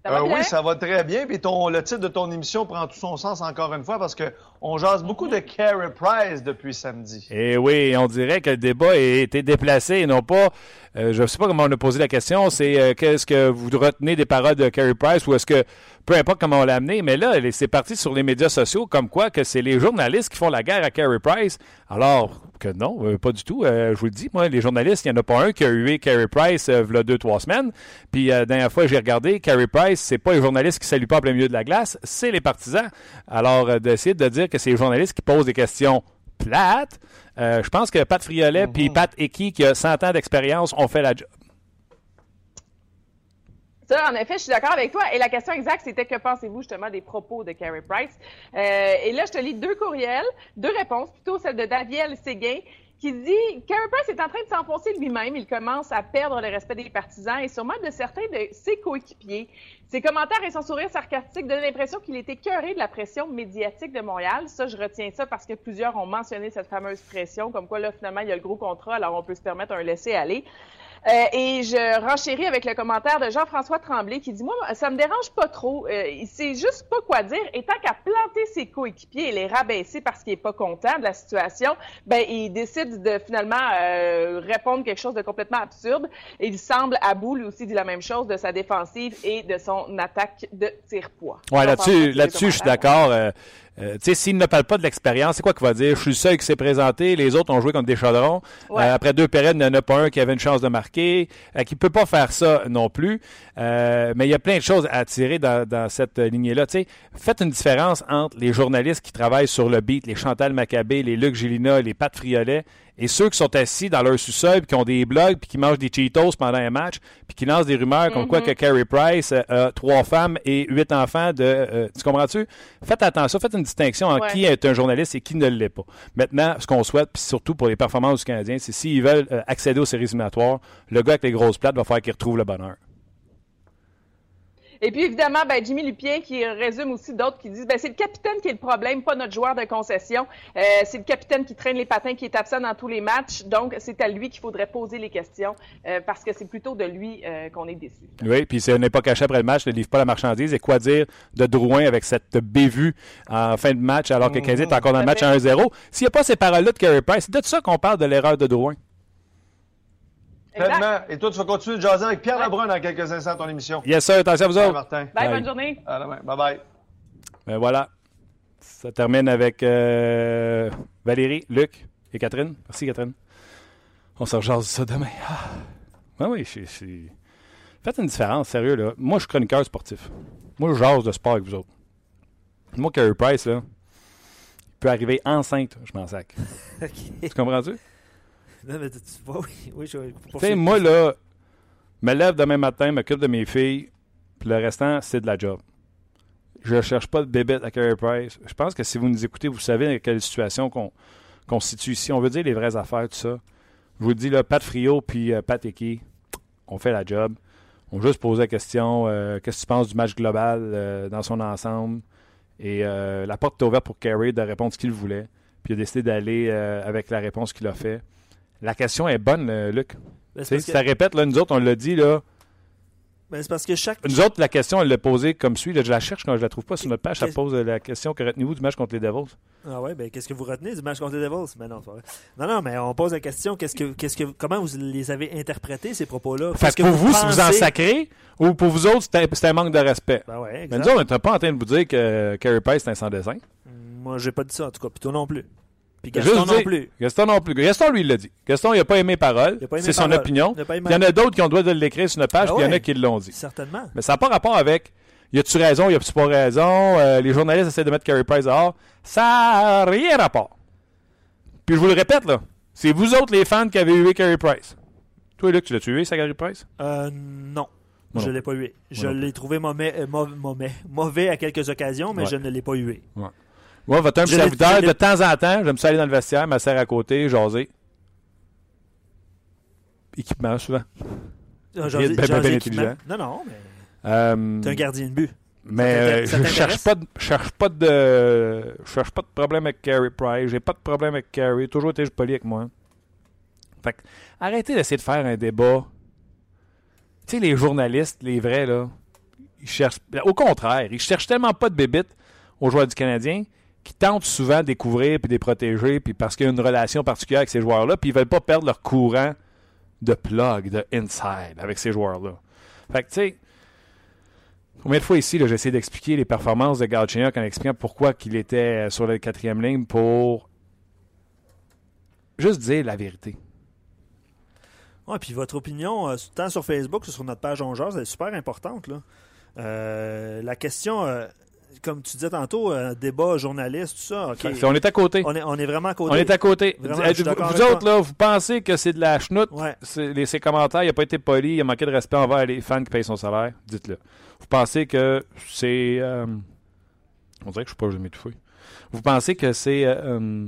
Ça va Euh, oui, ça va très bien. Puis ton, le titre de ton émission prend tout son sens encore une fois parce qu'on jase beaucoup de Carey Price depuis samedi. Et oui, on dirait que le débat a été déplacé et non pas. euh, je ne sais pas comment on a posé la question. C'est euh, qu'est-ce que vous retenez des paroles de Carey Price ou est-ce que peu importe comment on l'a amené, mais là, elle- c'est parti sur les médias sociaux comme quoi que c'est les journalistes qui font la guerre à Carey Price. Alors que non, euh, pas du tout. Euh, je vous le dis, moi, les journalistes, il n'y en a pas un qui a hué Carey Price euh, deux, trois semaines. Puis euh, la dernière fois, j'ai regardé, Carey Price, c'est pas les journalistes qui saluent pas en plein milieu de la glace, c'est les partisans. Alors, d'essayer de dire que c'est les journalistes qui posent des questions plates, je pense que Pat Friolet puis Pat Eki, qui a 100 ans d'expérience, ont fait la job. Ça, en effet, je suis d'accord avec toi. Et la question exacte, c'était que pensez-vous justement des propos de Carey Price? Euh, et là, je te lis deux courriels, deux réponses, plutôt celle de Daviel Séguin, qui dit Carey Price est en train de s'enfoncer lui-même. Il commence à perdre le respect des partisans et sûrement de certains de ses coéquipiers. Ses commentaires et son sourire sarcastique donnent l'impression qu'il est écœuré de la pression médiatique de Montréal. Ça, je retiens ça parce que plusieurs ont mentionné cette fameuse pression, comme quoi là, finalement, il y a le gros contrat, alors on peut se permettre un laisser-aller. Euh, et je renchéris avec le commentaire de Jean-François Tremblay qui dit Moi, ça me dérange pas trop. Euh, il sait juste pas quoi dire. Et tant qu'à planter ses coéquipiers et les rabaisser parce qu'il est pas content de la situation, ben il décide de finalement euh, répondre quelque chose de complètement absurde. Et il semble à bout, lui aussi, dit la même chose de sa défensive et de son attaque de tir-poids. Ouais, J'en pense là-dessus, là-dessus, je suis d'accord. Euh, tu sais, s'il ne parle pas de l'expérience, c'est quoi qu'il va dire? Je suis le seul qui s'est présenté, les autres ont joué comme des chaudrons. Ouais. Euh, après deux périodes, il n'y en a pas un qui avait une chance de marquer, euh, qui peut pas faire ça non plus. Euh, mais il y a plein de choses à tirer dans, dans cette lignée-là. Tu sais, faites une différence entre les journalistes qui travaillent sur le beat, les Chantal Maccabé, les Luc Gélina, les Pat Friolet, et ceux qui sont assis dans leur sous-sol, qui ont des blogs, puis qui mangent des Cheetos pendant un match, puis qui lancent des rumeurs comme quoi que Carey Price euh, a trois femmes et huit enfants de... euh, tu comprends-tu? Faites attention, faites une distinction entre Ouais. qui est un journaliste et qui ne l'est pas. Maintenant, ce qu'on souhaite, puis surtout pour les performances du Canadien, c'est s'ils veulent euh, accéder aux séries éliminatoires, le gars avec les grosses plates va falloir qu'il retrouve le bonheur. Et puis évidemment, ben, Jimmy Lupien qui résume aussi d'autres qui disent ben, c'est le capitaine qui est le problème, pas notre joueur de concession. Euh, c'est le capitaine qui traîne les patins, qui est absent dans tous les matchs. Donc, c'est à lui qu'il faudrait poser les questions euh, parce que c'est plutôt de lui euh, qu'on est déçu. Oui, puis c'est n'est pas caché après le match, ne livre pas la marchandise. Et quoi dire de Drouin avec cette bévue en fin de match alors que le Canadien est encore dans le match à 1-0? S'il n'y a pas ces paroles-là de Carey Price, c'est de ça qu'on parle de l'erreur de Drouin. Et toi, tu vas continuer de jaser avec Pierre Lebrun dans quelques instants à ton émission. Yes, sir, attention à vous Bye, autres. Martin. Bye, Bye. bonne journée. À demain. Bye bye. Ben voilà. Ça termine avec euh, Valérie, Luc et Catherine. Merci, Catherine. On se rejase ça demain. Ah. Ouais, oui, suis. Faites une différence, sérieux, là. Moi, je suis chroniqueur sportif. Moi, je jase de sport avec vous autres. Moi, Carey Price, là, il peut arriver enceinte, je m'en sac. Tu comprends-tu? Non, mais tu vois, oui, oui, je Tu sais, moi, là, me lève demain matin, m'occupe de mes filles, puis le restant, c'est de la job. Je cherche pas de bébête à Carey Price. Je pense que si vous nous écoutez, vous savez dans quelle situation qu'on se situe ici. On veut dire les vraies affaires, tout ça. Je vous le dis, là, Pat Frio puis euh, Pat Eki, on fait la job. On juste posé la question euh, qu'est-ce que tu penses du match global euh, dans son ensemble? Et euh, la porte est ouverte pour Carey de répondre ce qu'il voulait. Puis il a décidé d'aller avec la réponse qu'il a fait. La question est bonne, euh, Luc. Ben, parce que- ça répète, là, nous autres, on l'a dit, là. ben, c'est parce que chaque. Nous autres, la question, elle l'a posée comme suit. là, je la cherche quand je la trouve pas sur notre page. Ça pose euh, la question que retenez-vous du match contre les Devils? Ah ouais, ben qu'est-ce que vous retenez du match contre les Devils? Ben non. Non, non, mais on pose la question, qu'est-ce que, qu'est-ce que, comment vous les avez interprétés, ces propos-là? Qu'est-ce que pour vous, si vous en pensez- sacrez, ou pour vous autres, c'est un, manque de respect? Ben ouais, Mais nous autres, on n'était pas en train de vous dire que Carey Price, c'est un sans dessin. Moi, j'ai pas dit ça, en tout cas. Puis toi non plus. Puis Gaston non plus. Gaston non plus. Gaston, lui, il l'a dit. Gaston, il n'a pas aimé aimé C'est son opinion. Il y en a d'autres qui ont le droit de l'écrire sur notre page, Ah puis il y en a qui l'ont dit. Certainement. Mais ça n'a pas rapport avec y a-tu raison, y a-tu pas raison, euh, les journalistes essaient de mettre Carey Price dehors. Ça n'a rien rapport. Puis je vous le répète, là, c'est vous autres les fans qui avez eu Carey Price. Toi, Luc, tu l'as tué, ça, Carey Price? Euh, non. Moi je non l'ai pas eu. Je l'ai trouvé mauvais, euh, mauvais, mauvais, à quelques occasions, mais Ouais. je ne l'ai pas eu. Moi, votre humble Je l'ai- serviteur, je de temps en temps, j'aime ça aller dans le vestiaire, ma sœur à côté, jaser. Équipement, souvent. Ah, Bien- bien- bien intelligent. Non, non, mais Euh, t'es un gardien de but. Mais Ça euh, ça je cherche pas, de, je cherche pas de, je cherche pas de problème avec Carey Price. J'ai pas de problème avec Carey. Toujours été poli avec moi. Fait que, arrêtez d'essayer de faire un débat. Tu sais, les journalistes, les vrais là, il cherche. Au contraire, il cherche tellement pas de bébites aux joueurs du Canadien qui tentent souvent de découvrir puis de les protéger, puis parce qu'il y a une relation particulière avec ces joueurs-là, puis ils veulent pas perdre leur courant de plug, de inside avec ces joueurs-là. Fait que, tu sais, combien de fois ici, là, j'essaie d'expliquer les performances de Galchenyuk en expliquant pourquoi qu'il était sur la quatrième ligne pour juste dire la vérité. Puis votre opinion, euh, tant sur Facebook que sur notre page On Jase, elle est super importante. Là. Euh, la question, euh, comme tu disais tantôt, euh, débat journaliste, tout ça. On est à côté. On est, on est vraiment à côté. On est à côté. Vraiment, vous autres, là, vous pensez que c'est de la chenoute? Ouais. Les- Ces commentaires, il n'a pas été poli, il a manqué de respect envers les fans qui payent son salaire. Dites-le. Vous pensez que c'est. euh, on dirait que je suis pas jamais tout Vous pensez que c'est. euh, euh,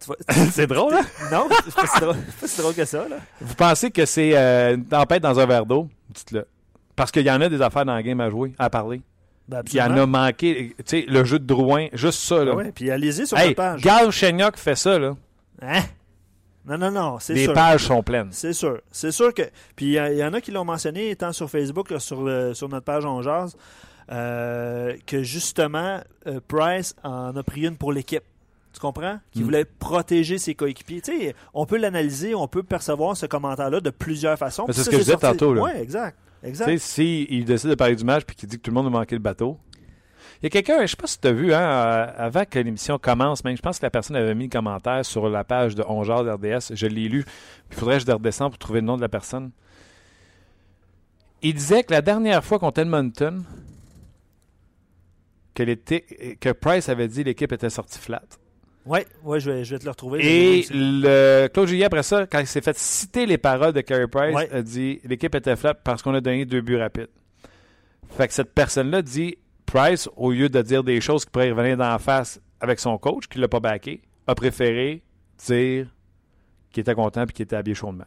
c'est drôle, hein? non, c'est pas, si drôle, pas si drôle que ça. Là. Vous pensez que c'est une tempête dans un verre d'eau? Dites-le. Parce qu'il y en a des affaires dans le game à jouer, à parler. Ben, Il y en a manqué. Tu sais, le jeu de Drouin, juste ça, là. Ah ouais, puis allez-y sur hey, notre page. Gal Chenyok fait ça, là. Hein? Non, non, non, c'est Les sûr. pages sont pleines. C'est sûr. C'est sûr que. Puis il y, en a qui l'ont mentionné, tant sur Facebook sur, le- sur notre page On Jase, euh, que justement, euh, Price en a pris une pour l'équipe. Tu comprends? Qui Mm. voulait protéger ses coéquipiers. Tu sais, on peut l'analyser, on peut percevoir ce commentaire-là de plusieurs façons. Mais c'est ce que je disais tantôt, là. Ouais, exact. Exact. s'il décide de parler du match puis qu'il dit que tout le monde a manqué le bateau. Il y a quelqu'un, je sais pas si tu as vu, hein, euh, avant que l'émission commence, même, je pense que la personne avait mis le commentaire sur la page de Ongeard RDS. Je l'ai lu. Il faudrait que je redescende pour trouver le nom de la personne. Il disait que la dernière fois contre Edmonton, que, que Price avait dit l'équipe était sortie flat. Ouais, ouais, je vais, je vais te le retrouver. Et le Claude Julien, après ça, quand il s'est fait citer les paroles de Carey Price, Ouais. a dit l'équipe était flat parce qu'on a donné deux buts rapides. Fait que cette personne-là dit Price, au lieu de dire des choses qui pourraient revenir d'en face avec son coach, qui l'a pas backé, a préféré dire qu'il était content et qu'il était habillé chaudement.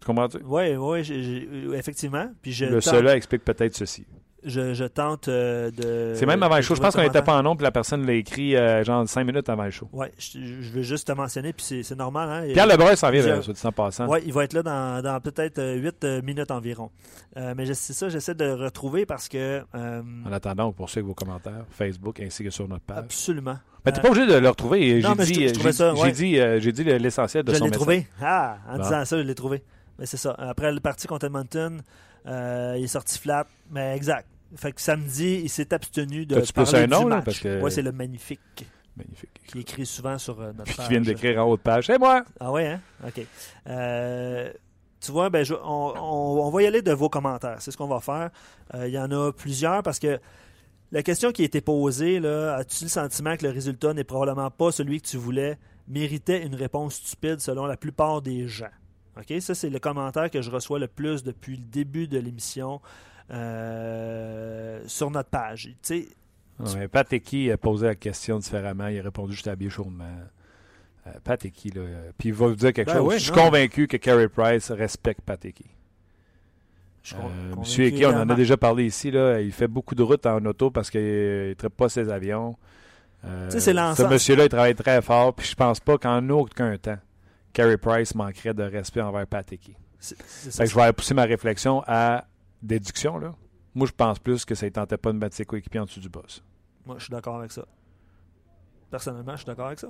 Tu comprends-tu? Oui, oui, j'ai- effectivement. Puis je Le cela explique peut-être ceci. Je, je tente euh, de. C'est même avant le show. Je pense qu'on n'était pas en nombre, puis la personne l'a écrit euh, genre cinq minutes avant le show. Ouais, je, je veux juste te mentionner, puis c'est normal. Hein, Pierre Lebrun s'en vient, euh, soit dit en passant. Oui, il va être là dans, dans peut-être 8 minutes environ. Euh, mais je- c'est ça, j'essaie de retrouver parce que. euh, En attendant, on poursuit avec vos commentaires, Facebook ainsi que sur notre page. absolument. Mais t'es Euh, pas obligé de le retrouver. non, J'ai mais je- dit, je ouais. dit, euh, j'ai dit l'essentiel de je son l'ai message. trouvé. Ah, en Bon. disant ça, je l'ai trouvé. Mais c'est ça. Après le parti contre Edmonton, euh, il est sorti flat. Mais exact. Fait que samedi, il s'est abstenu de parler un nom, du là, match. parce que- Ouais, c'est le magnifique Magnifique. qui écrit souvent sur euh, notre Puis page. qui vient d'écrire en haut de page. C'est moi! Ah ouais, hein? OK. Euh, tu vois, ben, je- on, on- on va y aller de vos commentaires. C'est ce qu'on va faire. Euh, Il y en a plusieurs parce que la question qui a été posée, là, as-tu le sentiment que le résultat n'est probablement pas celui que tu voulais, méritait une réponse stupide selon la plupart des gens? OK? Ça, c'est le commentaire que je reçois le plus depuis le début de l'émission euh, sur notre page. Tu sais, Pat a posé la question différemment. Il a répondu juste habillé chaudement. Euh, Pat là. euh, Puis il va vous dire quelque Ben chose. je suis non. convaincu que Carey Price respecte Pat Euh, Monsieur Eki, on en a déjà parlé ici. Là. Il fait beaucoup de routes en auto parce qu'il ne traite pas ses avions. Euh, ce monsieur-là, il travaille très fort. Puis je pense pas qu'en aucun temps, Carey Price manquerait de respect envers Pat ça. Fait que je vais pousser ma réflexion à déduction. Là. Moi, je pense plus que ça ne tentait pas de mettre ses coéquipiers en dessous du boss. Moi, je suis d'accord avec ça. Personnellement, je suis d'accord avec ça.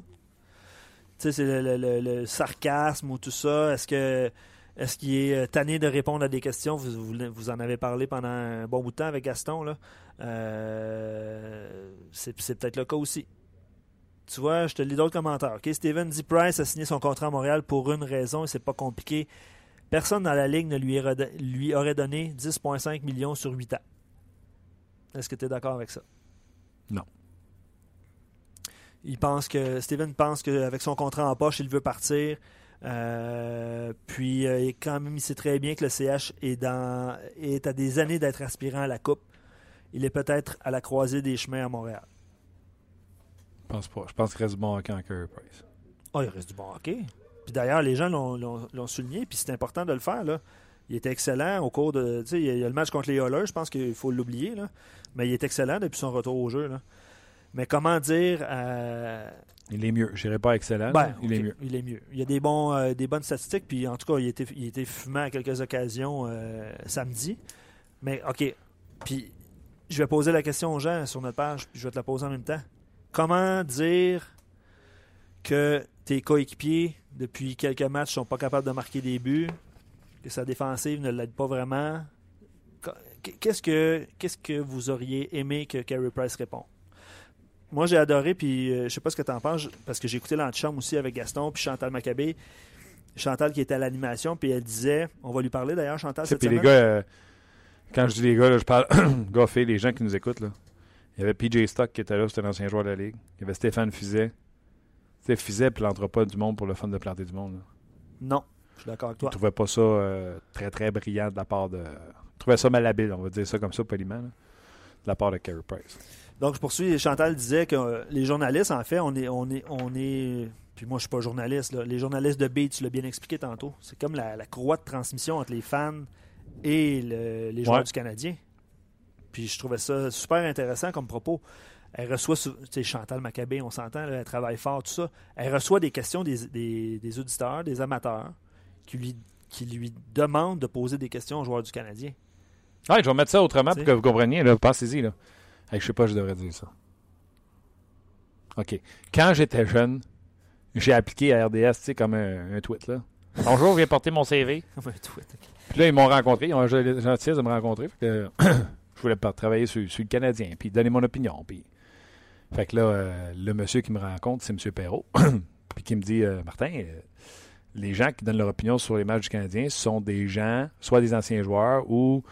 Tu sais, c'est le, sarcasme ou tout ça. Est-ce que est-ce qu'il est euh, tanné de répondre à des questions? Vous, vous, vous en avez parlé pendant un bon bout de temps avec Gaston. Là. Euh, c'est, peut-être le cas aussi. Tu vois, je te lis d'autres commentaires. OK, Steven dit Price a signé son contrat à Montréal pour une raison et c'est pas compliqué. Personne dans la ligue ne lui, aurait- lui aurait donné 10,5 millions sur 8 ans. Est-ce que tu es d'accord avec ça? Non. Il pense que Steven pense qu'avec son contrat en poche, il veut partir. Euh, puis euh, quand même, il sait très bien que le CH est, dans, est à des années d'être aspirant à la Coupe. Il est peut-être à la croisée des chemins à Montréal. Je pense pas. Je pense qu'il reste du bon hockey en Carey Price. Oh, il reste du bon hockey. Puis d'ailleurs, les gens l'ont- souligné, puis c'est important de le faire. Là. Il était excellent au cours de. Tu sais, il y a le match contre les Oilers, je pense qu'il faut l'oublier. Mais il est excellent depuis son retour au jeu. là. Mais comment dire. euh, Il est mieux. Je dirais pas excellent. Ben, il est mieux. Il est mieux. Il y a des, bons, euh, des bonnes statistiques, puis en tout cas, il était, il était fumant à quelques occasions euh, samedi. Mais OK. Puis je vais poser la question aux gens sur notre page, puis je vais te la poser en même temps. Comment dire que tes coéquipiers, depuis quelques matchs, sont pas capables de marquer des buts, que sa défensive ne l'aide pas vraiment? Qu'est-ce que, qu'est-ce que vous auriez aimé que Carey Price réponde? Moi, j'ai adoré, puis euh, je sais pas ce que tu en penses, parce que j'ai écouté l'antichambre aussi avec Gaston, puis Chantal Maccabé. Chantal qui était à l'animation, puis elle disait, on va lui parler d'ailleurs, Chantal, cette Puis les gars, euh, quand je dis les gars, là, je parle gars, les gens qui nous écoutent. Là. Il y avait PJ Stock qui était là, c'était un ancien joueur de la Ligue. Il y avait Stéphane Fizet. Tu sais, Fizet plantera pas du monde pour le fun de planter du monde. là. Non, je suis d'accord avec Je toi. trouvais pas ça euh, très, très brillant de la part de. Je trouvais ça malhabile, on va dire ça comme ça, poliment, là, de la part de Carey Price. Donc, je poursuis. Chantal disait que euh, les journalistes, en fait, on est. On est, on est puis moi, je suis pas journaliste. là. Les journalistes de beat, tu l'as bien expliqué tantôt. C'est comme la, la courroie de transmission entre les fans et le- les joueurs Ouais. du Canadien. Puis je trouvais ça super intéressant comme propos. Elle reçoit, tu sais, Chantal Maccabé, on s'entend, elle travaille fort, tout ça. Elle reçoit des questions des, des- des auditeurs, des amateurs, qui lui, qui lui demandent de poser des questions aux joueurs du Canadien. Ouais, je vais mettre ça autrement pour que vous compreniez. Là. Pensez-y. Là. Hey, je sais pas, je devrais dire ça. OK. Quand j'étais jeune, j'ai appliqué à RDS, tu sais, comme un, un tweet. Là. Bonjour, je viens porter mon CV. Comme un tweet. Puis là, ils m'ont rencontré. Ils ont eu la gentillesse de me rencontrer. Fait que, je voulais travailler sur, sur le Canadien, puis donner mon opinion. Puis, fait que là, euh, le monsieur qui me rencontre, c'est M. Perrault. puis qui me dit euh, Martin, euh, les gens qui donnent leur opinion sur les matchs du Canadien sont des gens, soit des anciens joueurs ou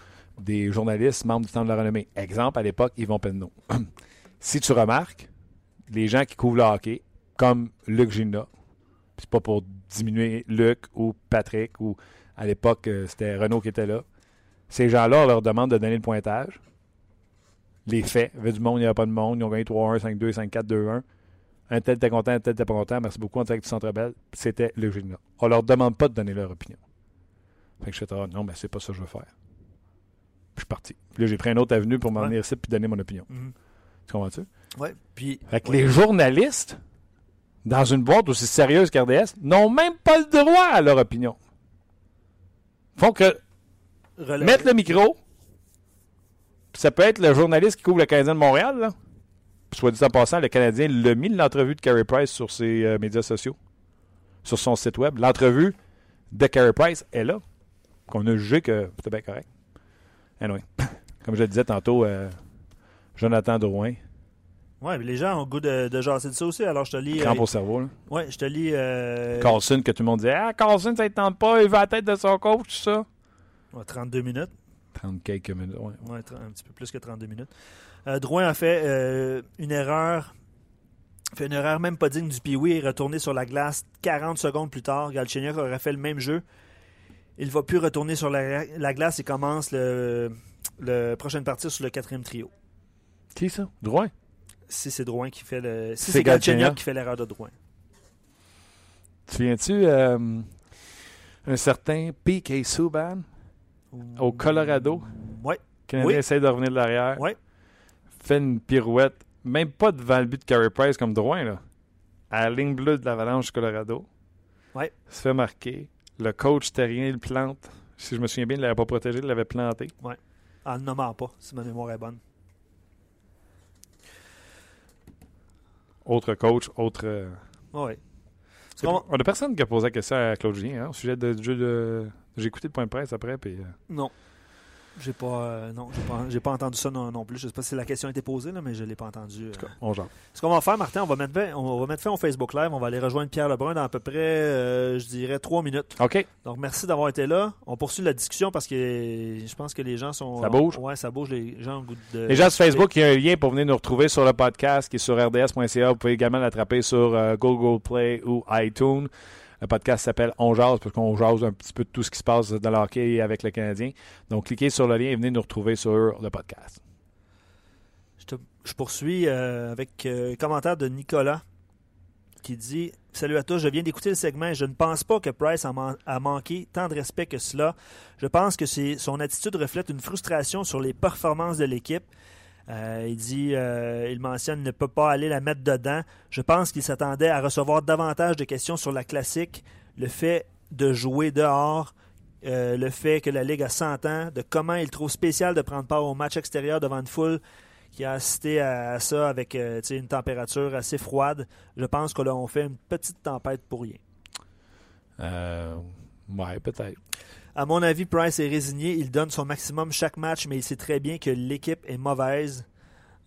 des journalistes membres du temps de la renommée. Exemple, à l'époque, Yvon Penneau. si tu remarques, les gens qui couvrent le hockey, comme Luc Gina, c'est pas pour diminuer Luc ou Patrick ou à l'époque, c'était Renault qui était là. Ces gens-là, on leur demande de donner le pointage. Les faits. Il y avait du monde, il n'y avait pas de monde. Ils ont gagné 3-1, 5-2, 5-4, 2-1. Un tel était content, un tel était pas content. Merci beaucoup en direct du Centre Bell. C'était le génie. On leur demande pas de donner leur opinion. Fait que je fais, ah, non, mais c'est pas ça que je veux faire. Puis je suis parti. Puis là, j'ai pris une autre avenue pour m'en Ouais. venir ici puis donner mon opinion. Mhm. Tu comprends-tu? Ouais. Puis, Fait que ouais. les journalistes, dans une boîte aussi sérieuse qu'RDS, n'ont même pas le droit à leur opinion. Font que mettre le micro, ça peut être le journaliste qui couvre le Canadien de Montréal, là. Soit dit en passant, le Canadien l'a mis l'entrevue de Carey Price sur ses euh, médias sociaux, sur son site web. L'entrevue de Carey Price est là, qu'on a jugé que c'était bien correct. Anyway, comme je le disais tantôt, euh, Jonathan Drouin, mais les gens ont le goût de, de jaser de ça aussi. Alors, je te lis. crampe euh, au cerveau. Là. ouais, je te lis. euh, Carlson, que tout le monde disait Ah, Carlson, ça ne tente pas, il va à la tête de son coach, tout ça. ouais, 32 minutes. 30 quelques minutes, ouais. Un petit peu plus que 32 minutes. Euh, Drouin a fait euh, une erreur. Fait une erreur même pas digne du Pee-Wee et est retourné sur la glace 40 secondes plus tard. Galchenyuk aurait fait le même jeu. Il va plus retourner sur la, la glace et commence le, le prochaine partie sur le quatrième trio. Qui ça? Drouin? Si c'est Drouin qui fait le. Si C'est c'est Galchenyuk Galchenyuk. qui fait l'erreur de Drouin. Tu viens-tu euh, un certain P.K. Subban? Au Colorado Ouais. Le Canadien Oui. essaie de revenir de l'arrière. Ouais. Fait une pirouette, même pas devant le but de Carey Price comme Drouin, là. À la ligne bleue de l'Avalanche du Colorado. Ouais. Se fait marquer. Le coach terrien le plante. Si je me souviens bien, il ne l'avait pas protégé, il l'avait planté. En ne nommant pas, si ma mémoire est bonne. Autre coach, autre. euh, Ouais. On a personne qui a posé la question à Claude Julien hein, au sujet de- du jeu de. J'ai écouté le point de presse après, puis. euh, Non. J'ai pas, euh, non, j'ai pas, j'ai pas entendu ça non, non plus. Je sais pas si la question a été posée, là, mais je l'ai pas entendu. en tout euh. cas, on. Ce qu'on va faire, Martin, on va mettre fin, on va mettre fin au Facebook Live. On va aller rejoindre Pierre Lebrun dans à peu près, euh, je dirais, trois minutes. OK. Donc, merci d'avoir été là. On poursuit la discussion parce que je pense que les gens sont. Ça bouge? Ouais, ça bouge. Les gens ont le goût de. Les gens sur Facebook, il y a un lien pour venir nous retrouver sur le podcast qui est sur rds.ca. Vous pouvez également l'attraper sur euh, Google Play ou iTunes. Le podcast s'appelle On jase parce qu'on jase un petit peu de tout ce qui se passe dans le hockey avec le Canadien. Donc, cliquez sur le lien et venez nous retrouver sur le podcast. Je, poursuis euh, avec euh, un commentaire de Nicolas qui dit Salut à tous, je viens d'écouter le segment et je ne pense pas que Price a, a manqué tant de respect que cela. Je pense que son attitude reflète une frustration sur les performances de l'équipe. Euh, il dit, euh, il mentionne ne peut pas aller la mettre dedans. Je pense qu'il s'attendait à recevoir davantage de questions sur la classique, le fait de jouer dehors euh, le fait que la Ligue a 100 ans, de comment il trouve spécial de prendre part au match extérieur devant une foule qui a assisté à, ça avec une température assez froide. Je pense que là, on fait une petite tempête pour rien. Ouais, peut-être. À mon avis, Price est résigné. Il donne son maximum chaque match, mais il sait très bien que l'équipe est mauvaise.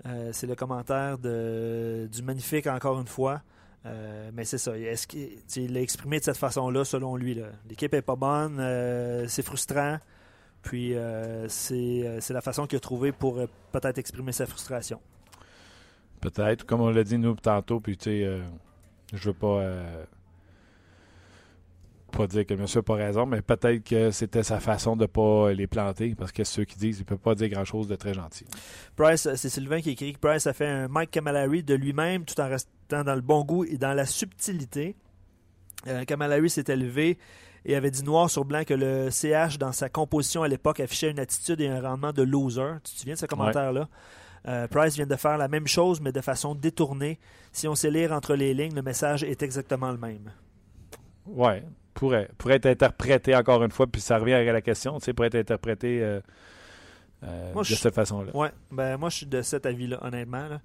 Euh, c'est le commentaire de, du magnifique encore une fois. Euh, mais c'est ça. Est-ce qu'il l'a exprimé de cette façon-là, selon lui. L'équipe est pas bonne. euh, c'est frustrant. Puis c'est la façon qu'il a trouvé pour peut-être exprimer sa frustration. Peut-être. Comme on l'a dit nous tantôt, puis tu sais, je veux pas. Euh, pas dire que le monsieur n'a pas raison, mais peut-être que c'était sa façon de ne pas les planter, parce que ceux qui disent, il ne peut pas dire grand-chose de très gentil. Price, c'est Sylvain qui écrit que Price a fait un Mike Camilleri de lui-même tout en restant dans le bon goût et dans la subtilité. Euh, s'est élevé et avait dit noir sur blanc que le CH, dans sa composition à l'époque, affichait une attitude et un rendement de loser. Tu te souviens de ce commentaire-là? Euh, Price vient de faire la même chose, mais de façon détournée. Si on sait lire entre les lignes, le message est exactement le même. Ouais, pourrait, pourrait être interprété encore une fois, puis ça revient à la question, tu sais, pourrait être interprété euh, euh, Moi, de je- cette façon-là. Ouais, ben moi je suis de cet avis-là, honnêtement. là.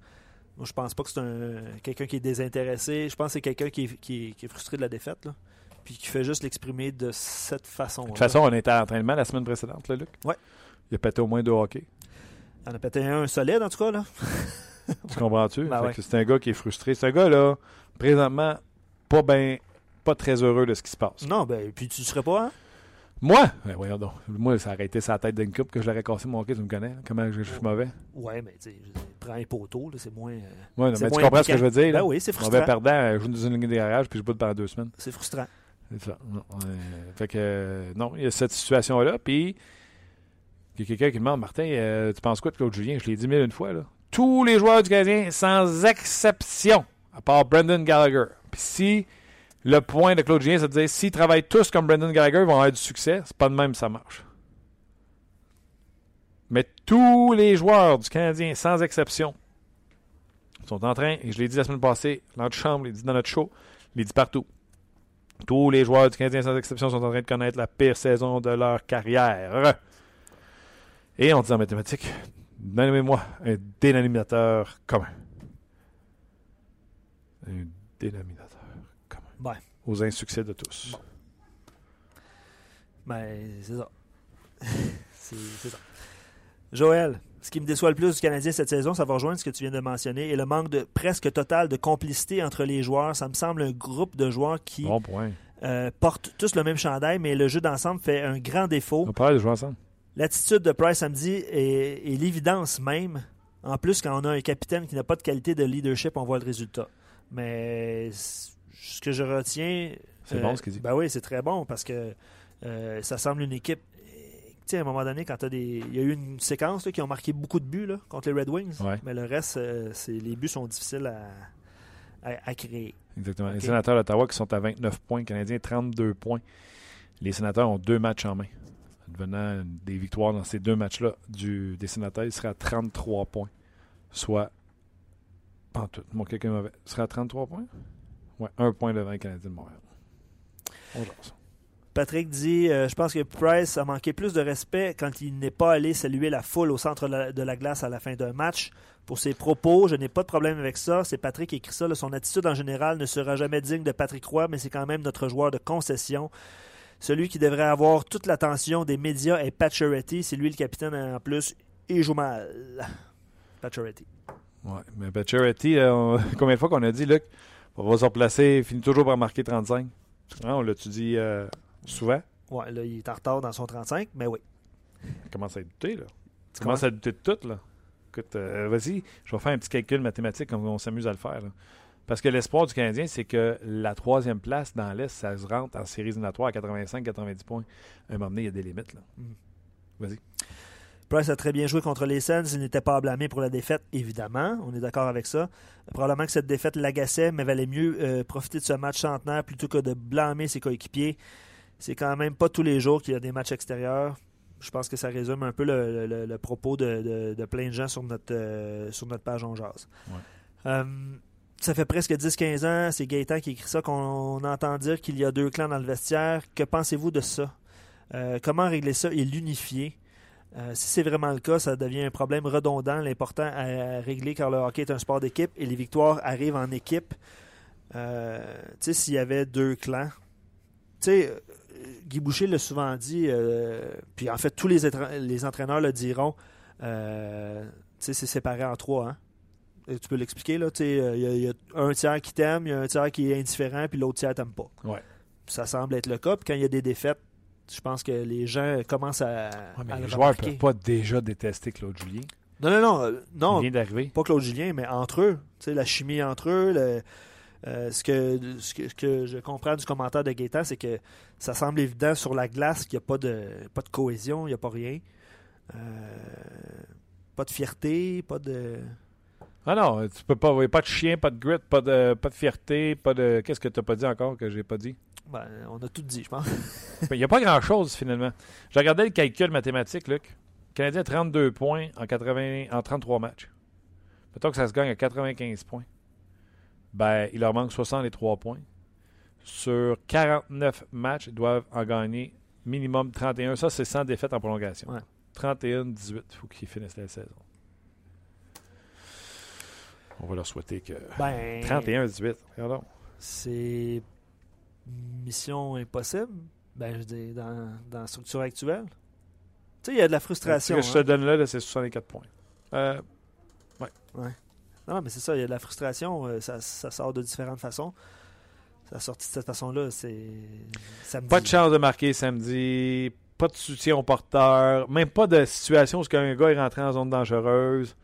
Moi, je pense pas que c'est un quelqu'un qui est désintéressé. Je pense que c'est quelqu'un qui est, qui, est- qui est frustré de la défaite, là. Puis qui fait juste l'exprimer de cette façon. De toute façon, on était à l'entraînement la semaine précédente, là, Luc. Ouais. Il a pété au moins deux hockey. On a pété un solide, en tout cas, là. Tu comprends-tu? Ben ouais. C'est un gars qui est frustré. C'est un gars, là, présentement, pas ben, pas très heureux de ce qui se passe. Non, ben, puis tu serais pas, hein? Moi? Ben, voyons donc. Moi, ça aurait été sa tête d'une coupe que je l'aurais cassé mon hockey, tu me connais. Comment je, je suis mauvais? Ouais, mais tu sais, je- prends un poteau, là, c'est moins. euh, Ouais, non, mais tu comprends ce que je veux dire? Ben oui, c'est Mauvais frustrant. perdant, euh, je joue dans une ligne de garage, puis je boute pendant deux semaines. C'est frustrant. C'est ça. Non, euh, fait que, non, il y a cette situation-là. Puis, il y a quelqu'un qui demande Martin, tu penses quoi de Claude Julien? Je l'ai dit mille une fois. Là. Tous les joueurs du Canadien, sans exception, à part Brendan Gallagher. Puis, si le point de Claude Julien, c'est de dire s'ils travaillent tous comme Brendan Gallagher, ils vont avoir du succès, c'est pas de même ça marche. Mais tous les joueurs du Canadien, sans exception, sont en train, et je l'ai dit la semaine passée, l'antichambre, je l'ai dit dans notre show, je l'ai dit partout. Tous les joueurs du Canadien, sans exception, sont en train de connaître la pire saison de leur carrière. Et on dit en mathématiques, nommez-moi un dénominateur commun. Un dénominateur. Ouais. Aux insuccès de tous. Ben, c'est ça. c'est ça. Joël, ce qui me déçoit le plus du Canadien cette saison, ça va rejoindre ce que tu viens de mentionner, et le manque de presque total de complicité entre les joueurs. Ça me semble un groupe de joueurs qui Bon point. euh, portent tous le même chandail, mais le jeu d'ensemble fait un grand défaut. On parle de jouer ensemble. L'attitude de Price samedi est, est l'évidence même. En plus, quand on a un capitaine qui n'a pas de qualité de leadership, on voit le résultat. Mais ce que je retiens. C'est bon ce qu'il dit. Ben oui, c'est très bon parce que euh, ça semble une équipe. Tu sais, à un moment donné, quand t'as des. Il y a eu une séquence là, qui ont marqué beaucoup de buts là, contre les Red Wings. Ouais. Mais le reste, euh, c'est les buts sont difficiles à, à- à créer. Exactement. Les sénateurs d'Ottawa qui sont à 29 points, les Canadiens 32 points. Les sénateurs ont deux matchs en main. Devenant des victoires dans ces deux matchs-là du, des sénateurs, il serait à 33 points. Soit. Pas en tout. Mon quelqu'un mauvais. Il serait à 33 points? Ouais, un point devant les Canadiens de Montréal. On jase. Patrick dit euh, Je pense que Price a manqué plus de respect quand il n'est pas allé saluer la foule au centre de la, glace à la fin d'un match. Pour ses propos, je n'ai pas de problème avec ça. C'est Patrick qui écrit ça. là. Son attitude en général ne sera jamais digne de Patrick Roy, mais c'est quand même notre joueur de concession. Celui qui devrait avoir toute l'attention des médias est Pacioretty. C'est lui le capitaine en plus. Il joue mal. Pacioretty. Ouais, mais Pacioretty, euh, combien de fois qu'on a dit, Luc, va se replacer, il finit toujours par marquer 35. Hein, on l'a-tu dit euh, souvent? Ouais, là, il est en retard dans son 35, mais oui. Commence à douter, là. Tu Comment? commences? à douter de tout, là. Écoute, euh, vas-y, je vais faire un petit calcul mathématique comme on s'amuse à le faire. là. Parce que l'espoir du Canadien, c'est que la troisième place dans l'Est, ça se rentre en séries éliminatoires à 85-90 points. À un moment donné, il y a des limites. Là. Mm. Vas-y. Price a très bien joué contre les Sens. Il n'était pas à blâmer pour la défaite, évidemment. On est d'accord avec ça. Probablement que cette défaite l'agaçait, mais valait mieux euh, profiter de ce match centenaire plutôt que de blâmer ses coéquipiers. C'est quand même pas tous les jours qu'il y a des matchs extérieurs. Je pense que ça résume un peu le, le- le propos de, de- de plein de gens sur notre, euh, sur notre page On. Ouais. Euh, ça fait presque 10-15 ans, c'est Gaëtan qui écrit ça, qu'on entend dire qu'il y a deux clans dans le vestiaire. Que pensez-vous de ça? Euh, comment régler ça et l'unifier? Euh, si c'est vraiment le cas, ça devient un problème redondant, l'important à, à régler car le hockey est un sport d'équipe et les victoires arrivent en équipe. Euh, tu sais, s'il y avait deux clans, tu sais, euh, Guy Boucher l'a souvent dit, euh, puis en fait, tous les, les entraîneurs le diront, euh, tu sais, c'est séparé en trois. Hein? Tu peux l'expliquer, là, tu sais, il y, a- il y a un tiers qui t'aime, il y a un tiers qui est indifférent, puis l'autre tiers t'aime pas. Ouais. Ça semble être le cas, puis quand il y a des défaites, je pense que les gens commencent à, Ouais, mais à les le joueurs ne remarquer. peuvent pas déjà détester Claude Julien. Non, non, non, euh, non, Il vient d'arriver. pas Claude Julien, mais entre eux. Tu sais, la chimie entre eux. le- euh, ce, que, ce, que, ce que je comprends du commentaire de Gaétan, c'est que ça semble évident sur la glace qu'il n'y a pas de, pas de cohésion, il n'y a pas rien. Euh, pas de fierté, pas de. Ah non, tu peux pas. Pas de chien, pas de grit, pas de, pas de fierté, pas de. Qu'est-ce que tu n'as pas dit encore que j'ai pas dit? Ben, on a tout dit, je pense. Il n'y a pas grand-chose, finalement. J'ai regardé le calcul mathématique, Luc. Le Canadien a 32 points en, 80, en 33 matchs. Mettons que ça se gagne à 95 points. Ben, il leur manque 63 points. Sur 49 matchs, ils doivent en gagner minimum 31. Ça, c'est sans défaite en prolongation. Ouais. 31-18. Il faut qu'ils finissent la saison. On va leur souhaiter que. Ben, 31-18. Regardons. c'est mission impossible. Ben, je dire, dans, dans la structure actuelle. Tu sais, il y a de la frustration. Ce que je te hein. donne là, là, c'est 64 points. Euh, Non, mais c'est ça, il y a de la frustration. euh, Ça, ça sort de différentes façons. Ça sorti de cette façon-là, c'est samedi. Pas de chance de marquer samedi, pas de soutien au porteur, même pas de situation où un gars est rentré en zone dangereuse.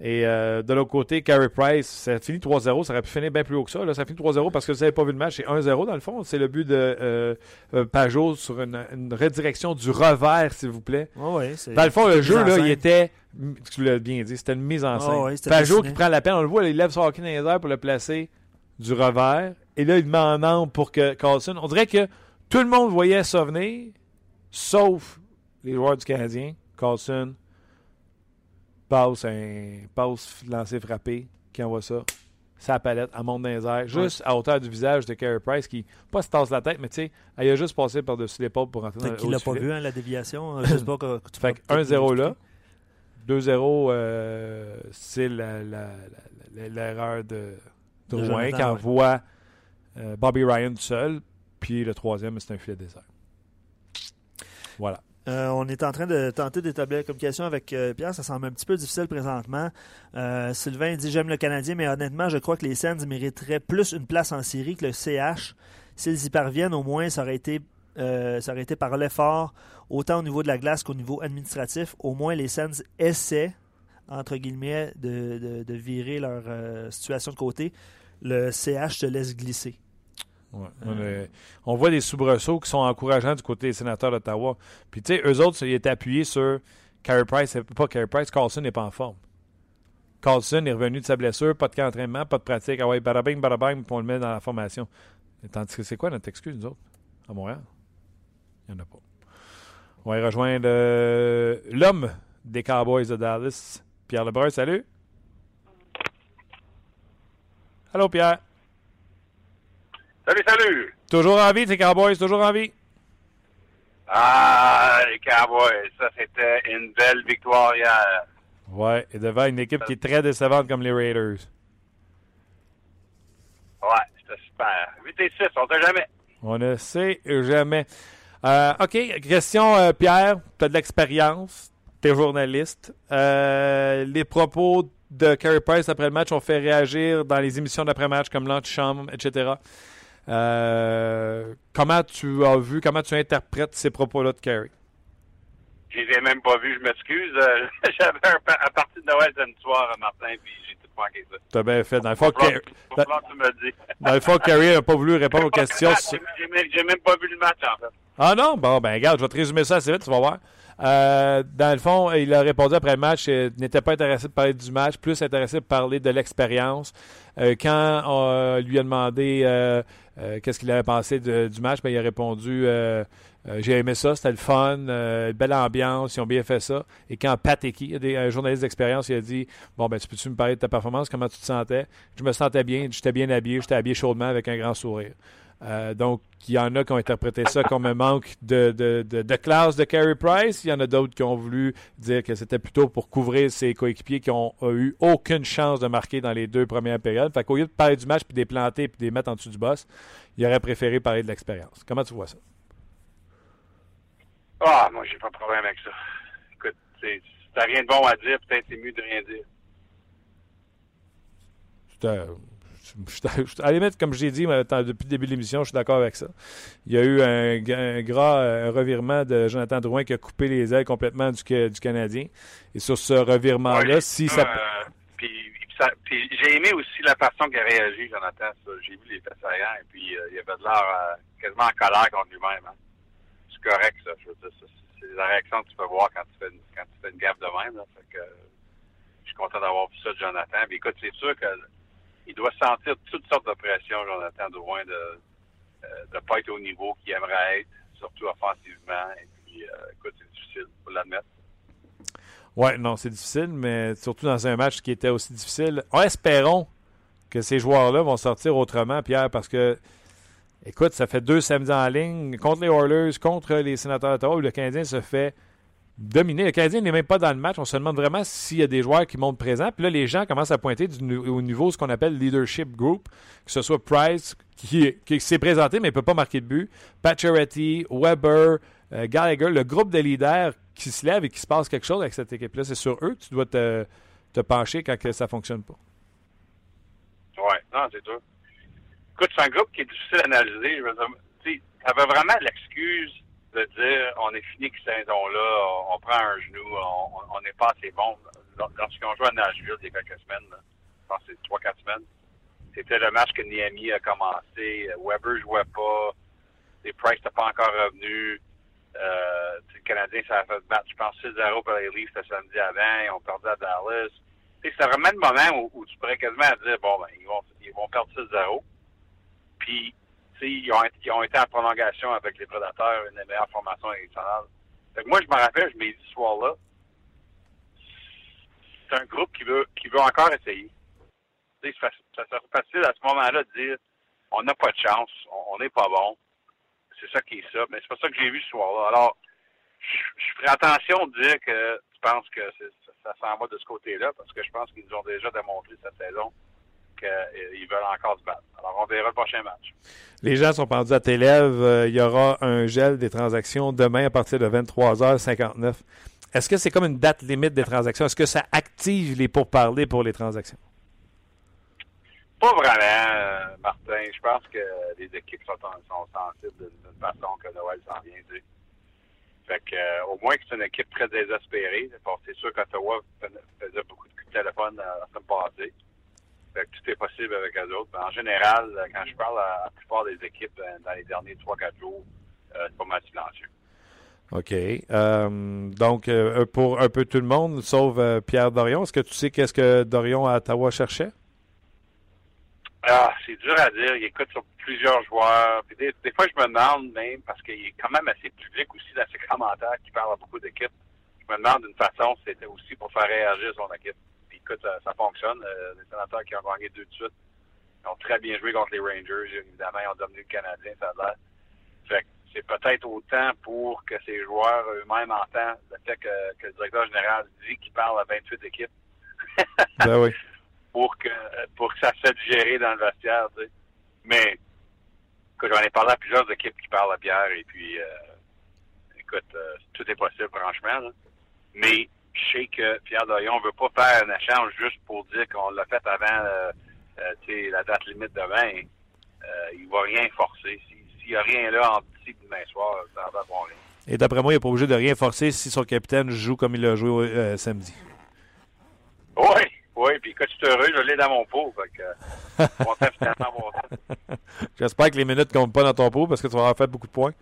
Et euh, de l'autre côté, Carey Price, ça a fini 3-0, ça aurait pu finir bien plus haut que ça. Là. Ça a fini 3-0 parce que vous n'avez pas vu le match, c'est 1-0 dans le fond. C'est le but de euh, euh, Pajot sur une, une redirection du revers, s'il vous plaît. Ouais, c'est- Dans le fond, le jeu, là, il était. Tu l'as bien dit, c'était une mise en Ah scène. Pajot dessiné. qui prend la peine, on le voit, il lève son hockey dans les airs pour le placer du revers. Et là, il met en ambre pour que Carlson. On dirait que tout le monde voyait ça venir, sauf les joueurs du Canadien. Carlson passe un passe lancé frappé qui envoie ça. Sa palette, elle monte dans les airs, juste à hauteur du visage de Carey Price qui, pas se tasse la tête, mais tu sais, elle a juste passé par-dessus l'épaule pour rentrer dans le qu'il l'a pas filet. vu, hein, la déviation. Je sais pas que, tu Fait que peux peut-être 1-0 nous là. expliquer. 2-0, euh, c'est la- la- la- la- l'erreur de De Drouin Jonathan, qui envoie euh, Bobby Ryan seul. Puis le troisième, c'est un filet désert. Voilà. Euh, on est en train de tenter d'établir la communication avec euh, Pierre. Ça semble un petit peu difficile présentement. Euh, Sylvain dit J'aime le Canadien, mais honnêtement, je crois que les Sens mériteraient plus une place en série que le CH. S'ils y parviennent, au moins, ça aurait été, ça aurait été par l'effort, autant au niveau de la glace qu'au niveau administratif. Au moins, les Sens essaient, entre guillemets, de, virer leur situation de côté. Le CH se laisse glisser. Ouais. Est- on voit des soubresauts qui sont encourageants du côté des sénateurs d'Ottawa. Puis, tu sais, eux autres, ils étaient appuyés sur Carey Price. Pas Carey Price, Carlson n'est pas en forme. Carlson est revenu de sa blessure, pas de camp d'entraînement, pas de pratique. Ah ouais, barabing, barabing, puis on le met dans la formation. Tandis que c'est quoi notre excuse, nous autres, à Montréal? Il n'y en a pas. On va y rejoindre euh, l'homme des Cowboys de Dallas, Pierre Lebrun. Salut! Allô, Pierre. Salut, salut! Toujours en vie, tes Cowboys, toujours en vie. Ah, les Cowboys, ça c'était une belle victoire hier. Ouais, et devant une équipe qui est très décevante comme les Raiders. Ouais, c'était super. 8 et 6, on sait jamais. On ne sait jamais. Euh, OK, question, euh, Pierre. Tu as de l'expérience. Tu es journaliste. Euh, les propos de Carey Price après le match ont fait réagir dans les émissions d'après-match comme l'antichambre, etc. Euh, comment tu as vu, comment tu interprètes ces propos-là de Carey? Je les ai même pas vus, je m'excuse. Euh, J'avais un, pa- un parti de Noël samedi soir à Martin, puis j'ai tout manqué ça. Tu as bien fait. Dans le fond, dises. dans le fond, Carey n'a pas voulu répondre aux questions. J'ai même- j'ai même pas vu le match, en fait. Ah non? Bon, ben regarde, je vais te résumer ça assez vite, tu vas voir. Euh, dans le fond, il a répondu après le match, euh, il n'était pas intéressé de parler du match, plus intéressé de parler de l'expérience. Euh, quand on lui a demandé euh, euh, qu'est-ce qu'il avait pensé du match, ben, il a répondu euh, euh, J'ai aimé ça, c'était le fun, euh, belle ambiance, ils ont bien fait ça. Et quand Pat un journaliste d'expérience, il a dit Bon, ben, tu peux-tu me parler de ta performance, comment tu te sentais Je me sentais bien, j'étais bien habillé, j'étais habillé chaudement avec un grand sourire. Euh, donc, il y en a qui ont interprété ça comme un manque de, de, de, de classe de Carey Price. Il y en a d'autres qui ont voulu dire que c'était plutôt pour couvrir ses coéquipiers qui ont, ont eu aucune chance de marquer dans les deux premières périodes. Fait qu'au lieu de parler du match puis des planter puis des mettre en dessous du boss, il aurait préféré parler de l'expérience. Comment tu vois ça? Ah, moi, j'ai pas de problème avec ça. Écoute, si t'as rien de bon à dire, peut-être c'est mieux de rien dire. C'était- À la limite, comme je l'ai dit tant- depuis le début de l'émission, je suis d'accord avec ça. Il y a eu un, un gras euh, un revirement de Jonathan Drouin qui a coupé les ailes complètement du, du Canadien. Et sur ce revirement-là, Ouais, si ça, euh, puis, puis ça- puis j'ai aimé aussi la façon qu'il a réagi, Jonathan. ça. J'ai vu les faits saillants, et puis euh, il avait de l'air euh, quasiment en colère contre lui-même. hein. C'est correct, ça. Je veux dire, c'est- la réaction que tu peux voir quand tu fais une, quand tu fais une gaffe de même. Là. Fait que, je suis content d'avoir vu ça de Jonathan. Puis écoute, c'est sûr que il doit sentir toutes sortes de pression, Jonathan Drouin, de ne pas être au niveau qu'il aimerait être, surtout offensivement. Et puis, euh, écoute, c'est difficile, faut l'admettre. Ouais, non, c'est difficile, mais surtout dans un match qui était aussi difficile. En espérons que ces joueurs-là vont sortir autrement, Pierre, parce que, écoute, ça fait deux samedis en ligne contre les Oilers, contre les Sénateurs d'Ottawa, où le Canadien se fait dominer. Le Canadien n'est même pas dans le match. On se demande vraiment s'il y a des joueurs qui montent présents. Puis là, les gens commencent à pointer au niveau ce qu'on appelle leadership group, que ce soit Price, qui, s'est présenté mais ne peut pas marquer de but, Pacioretty, Weber, euh, Gallagher, le groupe de leaders qui se lève et qui se passe quelque chose avec cette équipe-là. C'est sur eux que tu dois te, pencher quand ça fonctionne pas. Ouais, non, c'est sûr. Écoute, c'est un groupe qui est difficile à analyser. Tu sais, t'avais vraiment l'excuse de dire on est fini cette saison-là, on, prend un genou, on n'est pas assez bon. Lors- Lorsqu'on joue à Nashville il y a quelques semaines, je pense que c'est trois, quatre semaines, c'était le match que Niami a commencé. Weber jouait pas. Les Price n'étaient pas encore revenus. Euh, le Canadien, ça a fait battre, je pense, 6-0 par les Leafs le samedi avant. Ils ont perdu à Dallas. C'était vraiment le moment où, où tu pourrais quasiment dire, bon, ben, ils vont, ils vont perdre 6-0. Puis, ils ont, été en prolongation avec les Prédateurs, une des meilleures formations nationales. Fait que moi, je me rappelle, je m'ai dit ce soir-là, c'est un groupe qui veut, encore essayer. Ça, serait facile à ce moment-là de dire, on n'a pas de chance, on n'est pas bon. C'est ça qui est ça. Mais c'est pas ça que j'ai vu ce soir-là. Alors, je, ferai attention de dire que tu penses que ça, ça s'en va de ce côté-là, parce que je pense qu'ils nous ont déjà démontré cette saison qu'ils veulent encore se battre. Alors, on verra le prochain match. Les gens sont pendus à tes lèvres. Euh, il y aura un gel des transactions demain à partir de 23h59. Est-ce que c'est comme une date limite des transactions? Est-ce que ça active les pourparlers pour les transactions? Pas vraiment, euh, Martin. Je pense que les équipes sont, sont sensibles d'une façon que Noël s'en vient. sais. Fait que, euh, au moins que c'est une équipe très désespérée. Bon, c'est sûr qu'Ottawa fais- faisait beaucoup de coups de téléphone euh, la semaine passée. Fait que tout est possible avec eux autres. Mais en général, euh, quand je parle à la plupart des équipes euh, dans les derniers 3-4 jours, euh, c'est pas mal silencieux. OK. Euh, donc, euh, pour un peu tout le monde, sauf Pierre Dorion, est-ce que tu sais qu'est-ce que Dorion à Ottawa cherchait? Ah, c'est dur à dire. Il écoute sur plusieurs joueurs. Puis des, des fois, je me demande même, parce qu'il est quand même assez public aussi dans ses commentaires, qui parle à beaucoup d'équipes. Je me demande d'une façon c'était aussi pour faire réagir son équipe. Écoute, ça, ça fonctionne. Euh, les sénateurs qui ont gagné deux de suite ils ont très bien joué contre les Rangers. Évidemment, ils ont dominé le Canadien, ça a l'air. Fait que c'est peut-être autant pour que ces joueurs eux-mêmes entendent le fait que, que le directeur général dit qu'il parle à 28 équipes. Ben oui. pour que pour que ça se digérer dans le vestiaire, tu sais. Mais écoute, j'en ai parlé à plusieurs équipes qui parlent à Pierre et puis euh, écoute, euh, tout est possible franchement. là. Mais je sais que Pierre Doyon veut pas faire un échange juste pour dire qu'on l'a fait avant euh, euh, tu la date limite demain. Euh, il va rien forcer. Si- S'il n'y a rien là en petit et demain soir, ça va avoir rien. Et d'après moi, il n'est pas obligé de rien forcer si son capitaine joue comme il l'a joué euh, samedi. Oui, oui, puis écoute, je suis heureux, je l'ai dans mon pot. Fait que. J'espère que les minutes ne comptent pas dans ton pot parce que tu vas avoir fait beaucoup de points.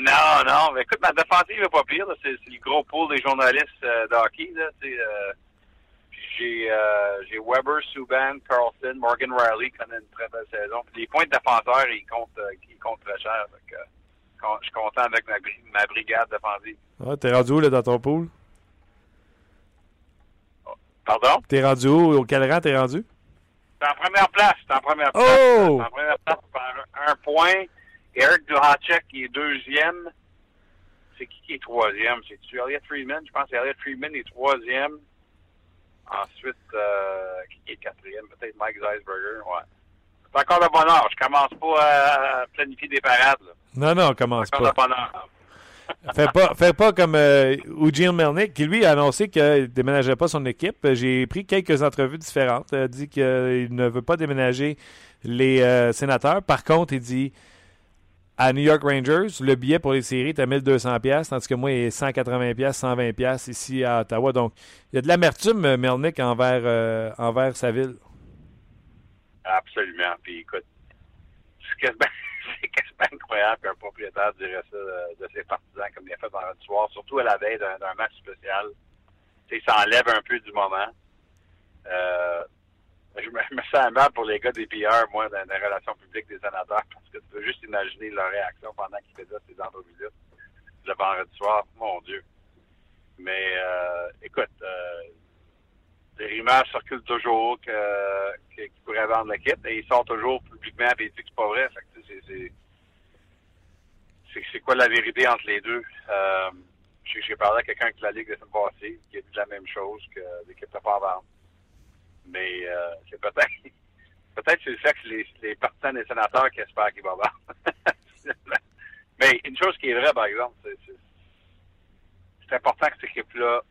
Non, non, mais écoute, ma défensive est pas pire. C'est le gros pool des journalistes euh, de hockey. Là, tu sais, euh, j'ai euh, j'ai Weber, Subban, Carlson, Morgan Riley qui connaît une très belle saison. Puis les points de défenseurs, ils comptent, euh, ils comptent très cher. Euh, con- je suis content avec ma, bri- ma brigade défensive. Ah, T'es rendu où là, dans ton pool? Pardon? T'es rendu où? Au quel rang t'es rendu? T'es en première place. T'es en première place. Oh! T'es en première place par un, points. Eric Duhacek qui est deuxième. C'est qui qui est troisième? C'est-tu Elliot Freeman? Je pense que Elliot Freeman est troisième. Ensuite, euh, qui est quatrième? Peut-être Mike Zeisberger. Ouais. C'est encore de bonheur. Je commence pas à planifier des parades. Là. Non, non, on commence C'est encore pas. de bonheur. Fais pas, fais pas comme euh, Eugene Melnick, qui lui a annoncé qu'il ne déménageait pas son équipe. J'ai pris quelques entrevues différentes. Il a dit qu'il ne veut pas déménager les euh, sénateurs. Par contre, il dit à New York Rangers, le billet pour les séries est à 1200 pièces, tandis que moi, il est 180 pièces, 120 pièces ici à Ottawa. Donc, il y a de l'amertume, euh, Melnick, envers, euh, envers sa ville. Absolument. Puis écoute, c'est quasiment, incroyable qu'un propriétaire dirait ça de, de ses partisans comme il a fait vendredi soir, surtout à la veille d'un, match spécial. Tu sais, ça enlève un peu du moment. Euh, je me, sens mal pour les gars des PR, moi, dans les relations publiques des sénateurs, parce que tu peux juste imaginer leur réaction pendant qu'ils faisaient ces entrevues-là le vendredi soir. Mon Dieu. Mais euh, écoute, euh, les rumeurs circulent toujours que, que- qu'ils pourraient vendre l'équipe et ils sont toujours publiquement et ils disent que c'est pas vrai. C'est, quoi la vérité entre les deux? Euh, j'ai, j'ai parlé à quelqu'un de la Ligue de semaine passée qui a dit la même chose que l'équipe n'a pas vendre. Mais euh, c'est peut-être peut-être c'est le fait que les, les partisans des sénateurs qui espèrent qu'il va vendre. Mais une chose qui est vraie, par exemple, c'est, important que cette équipe-là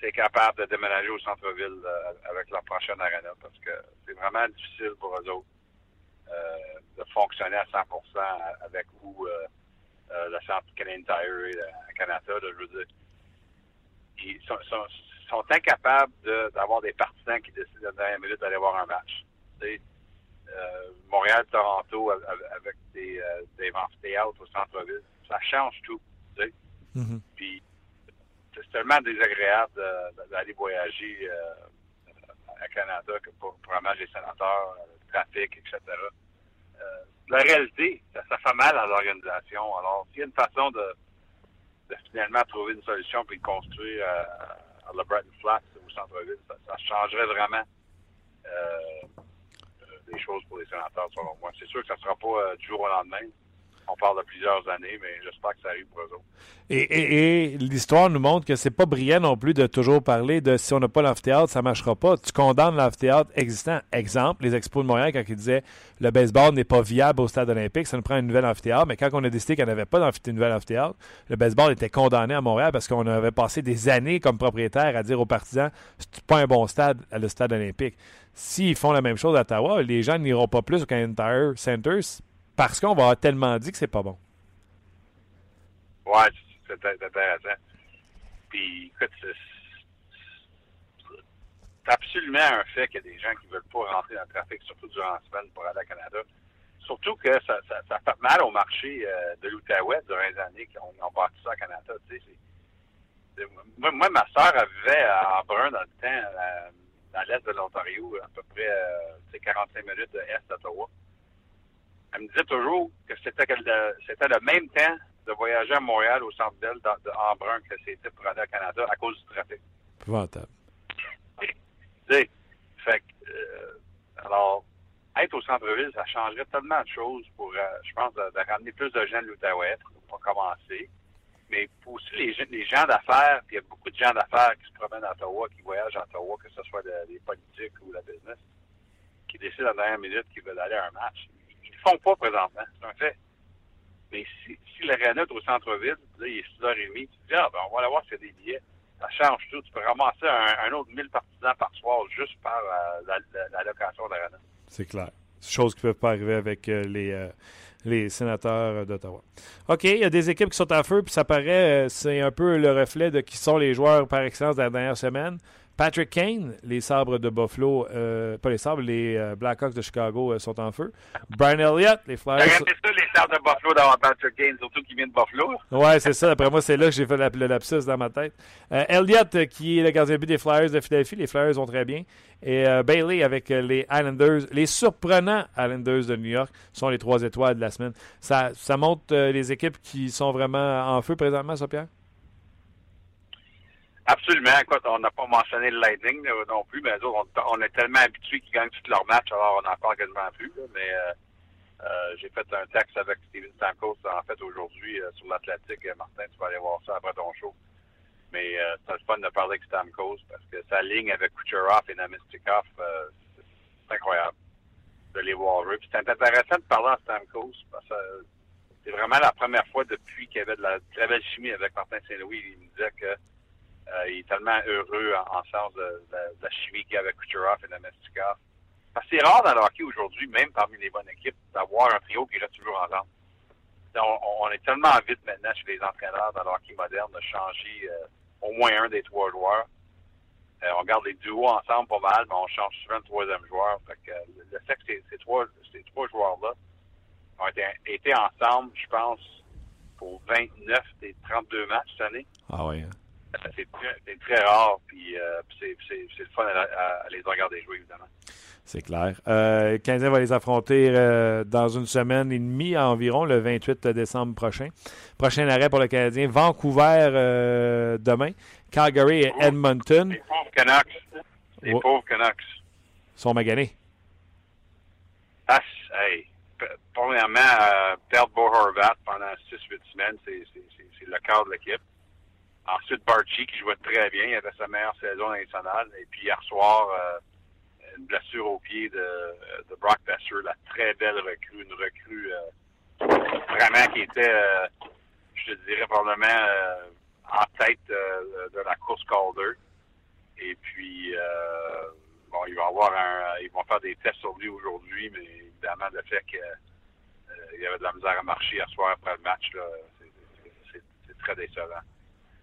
c'est capable de déménager au centre-ville euh, avec leur prochaine arena parce que c'est vraiment difficile pour eux autres euh, de fonctionner à 100% avec où euh, le centre Canadian Tire à Canada. je veux dire, ils sont, sont incapables de- d'avoir des partisans qui décident à la dernière minute d'aller voir un match. Tu sais, euh, Montréal-Toronto avec, des, euh, des amphithéâtres au centre-ville, ça change tout. Tu sais. Puis c'est tellement désagréable d'aller voyager euh, à Canada que pour, pour un match des sénateurs, euh, le trafic, etc. La réalité, ça, ça fait mal à l'organisation. Alors, s'il y a une façon de, de finalement trouver une solution puis de construire à la Flats au centre-ville, ça, ça changerait vraiment euh, euh, des choses pour les sénateurs, selon moi. C'est sûr que ça ne sera pas euh, du jour au lendemain. On parle de plusieurs années, mais j'espère que ça arrive pour eux autres. Et, l'histoire nous montre que c'est pas brillant non plus de toujours parler de si on n'a pas l'amphithéâtre, ça marchera pas. Tu condamnes l'amphithéâtre existant. Exemple, les Expos de Montréal, quand ils disaient le baseball n'est pas viable au stade olympique, ça nous prend une nouvelle amphithéâtre. Mais quand on a décidé qu'il n'y avait pas de nouvelle amphithéâtre, le baseball était condamné à Montréal parce qu'on avait passé des années comme propriétaire à dire aux partisans c'est pas un bon stade, le stade olympique. S'ils font la même chose à Ottawa, les gens n'iront pas plus au Canadian Tire parce qu'on va tellement dit que c'est pas bon. Ouais, c'est intéressant. Puis, écoute, c'est absolument un fait qu'il y a des gens qui veulent pas rentrer dans le trafic, surtout durant la semaine pour aller à Canada. Surtout que ça, ça, fait mal au marché euh, de l'Outaouais durant les années qu'on on bâti ça à Canada. Moi, ma soeur, vivait à Brun dans le temps, euh, dans l'est de l'Ontario, à peu près euh, tu sais, 45 minutes de est d'Ottawa. Elle me disait toujours que c'était le, c'était le même temps de voyager à Montréal au centre Bell dans, de Embrun que c'était pour aller au Canada à cause du trafic. Épouvantable. Fait que, euh, alors, être au centre-ville, ça changerait tellement de choses pour, euh, je pense, de, de ramener plus de gens de l'Outaouais pour, commencer. Mais pour aussi les, gens- les gens d'affaires, puis il y a beaucoup de gens d'affaires qui se promènent à Ottawa, qui voyagent à Ottawa, que ce soit le- les politiques ou la business, qui décident à la dernière minute qu'ils veulent aller à un match. Font pas présentement, c'est un fait. Mais si, si l'aréna est au centre-ville, là, il est 6h30, tu te dis, ah, ben, on va aller voir s'il y a des billets. Ça change tout. Tu peux ramasser un, un autre 1000 partisans par soir juste par euh, la, la- la location d'aréna. C'est clair. Chose qui ne peut pas arriver avec euh, les, euh, les sénateurs euh, d'Ottawa. OK, il y a des équipes qui sont en feu, puis ça paraît, c'est un peu le reflet de qui sont les joueurs par excellence de la dernière semaine. Patrick Kane, les sabres de Buffalo, euh, pas les sabres, les euh, Blackhawks de Chicago euh, sont en feu. Brian Elliott, les Flyers. J'aurais aimé ça, les Stars de Buffalo d'avoir Patrick Kane, surtout qui vient de Buffalo. Ouais, c'est ça. D'après moi, c'est là que j'ai fait la- le lapsus dans ma tête. Elliott, qui est le gardien de but des Flyers de Philadelphie. Les Flyers vont très bien. Et Bailey avec les Islanders. Les surprenants Islanders de New York sont les trois étoiles de la semaine. Ça, ça montre les équipes qui sont vraiment en feu présentement, ça, Pierre? Absolument. Écoute, on n'a pas mentionné le Lightning là, non plus, mais autres, on, on est tellement habitués qu'ils gagnent tous leurs matchs, alors on n'en parle quasiment plus. là. mais euh, Euh, j'ai fait un texte avec Steven Stamkos, en fait, aujourd'hui, euh, sur l'Atlantique. Euh, Martin, tu vas aller voir ça après ton show. Mais c'est le fun de parler avec Stamkos parce que sa ligne avec Kucherov et Namestikov, c'est- incroyable de les voir jouer. C'est intéressant de parler à Stamkos parce que c'est vraiment la première fois depuis qu'il y avait de la très belle chimie avec Martin Saint-Louis. Il me disait que euh, il est tellement heureux en, en sens de, de- de la chimie qu'il y a avec Kucherov et Namestikov. Parce que c'est rare dans le hockey aujourd'hui, même parmi les bonnes équipes, d'avoir un trio qui reste toujours ensemble. On, est tellement vite maintenant chez les entraîneurs dans le hockey moderne de changer euh, au moins un des trois joueurs. Euh, on garde les duos ensemble pas mal, mais on change souvent le troisième joueur. Fait que, le fait que ces, trois, trois joueurs-là ont été, été ensemble, je pense, pour 29 des 32 matchs cette année. Ah oui. C'est très, rare, puis euh, puis c'est, le fun à, à- à les regarder jouer, évidemment. C'est clair. Euh, le Canadien va les affronter euh, dans une semaine et demie environ, le 28 décembre prochain. Prochain arrêt pour le Canadien. Vancouver euh, demain. Calgary et Edmonton Les pauvres Canucks. Les pauvres Canucks. sont maganés. Ah, hey. Premièrement, perdre Bo Horvat pendant 6-8 semaines, c'est le cœur de l'équipe. Ensuite, Barchi, qui jouait très bien, il avait sa meilleure saison nationale. Et puis hier soir, euh, une blessure au pied de, de Brock Besser, la très belle recrue, une recrue euh, vraiment qui était, euh, je te dirais, probablement euh, en tête euh, de la course Calder. Et puis, bon, il va avoir un, ils vont faire des tests sur lui aujourd'hui, mais évidemment, le fait qu'il y avait de la misère à marcher hier soir après le match, là, c'est très décevant.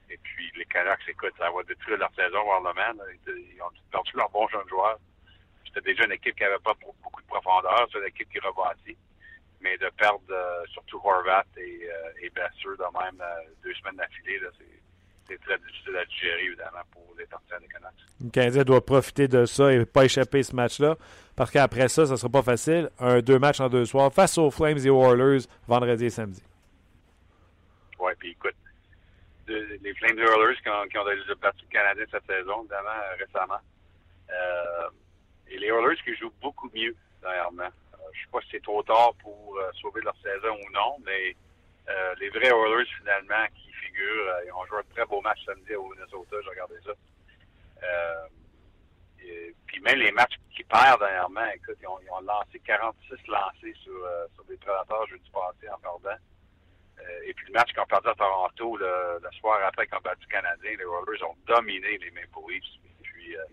Et puis, les Canucks, écoute, ça va détruire leur saison voir le man. Ils ont perdu leurs bons jeunes joueurs. C'était déjà une équipe qui n'avait pas beaucoup de profondeur. C'est une équipe qui rebâtit. Mais de perdre euh, surtout Horvat et, euh, et de même euh, deux semaines d'affilée, c'est, c'est très difficile à digérer, évidemment, pour les partisans des Canucks. Le Canadien doit profiter de ça et pas échapper ce match-là. Parce qu'après ça, ça ne sera pas facile. Un deux matchs en deux soirs face aux Flames et aux Oilers vendredi et samedi. Ouais, puis écoute, les Flames Oilers qui ont, qui ont déjà battu le Canadien cette saison, évidemment, euh, récemment. Euh, et les Oilers qui jouent beaucoup mieux, dernièrement. Euh, je sais pas si c'est trop tard pour sauver leur saison ou non, mais les vrais Oilers, finalement, qui figurent, ils ont joué un très beau match samedi au Minnesota, j'ai regardé ça. Puis même les matchs qu'ils perdent dernièrement, écoute, ils ont, ils ont lancé 46 lancés sur, euh, sur des prédateurs jeudi passé en perdant. Euh, et puis le match qu'ils ont perdu à Toronto le, le soir après qu'ils ont battu le Canadien, les Oilers ont dominé les Maple Leafs. Et puis euh,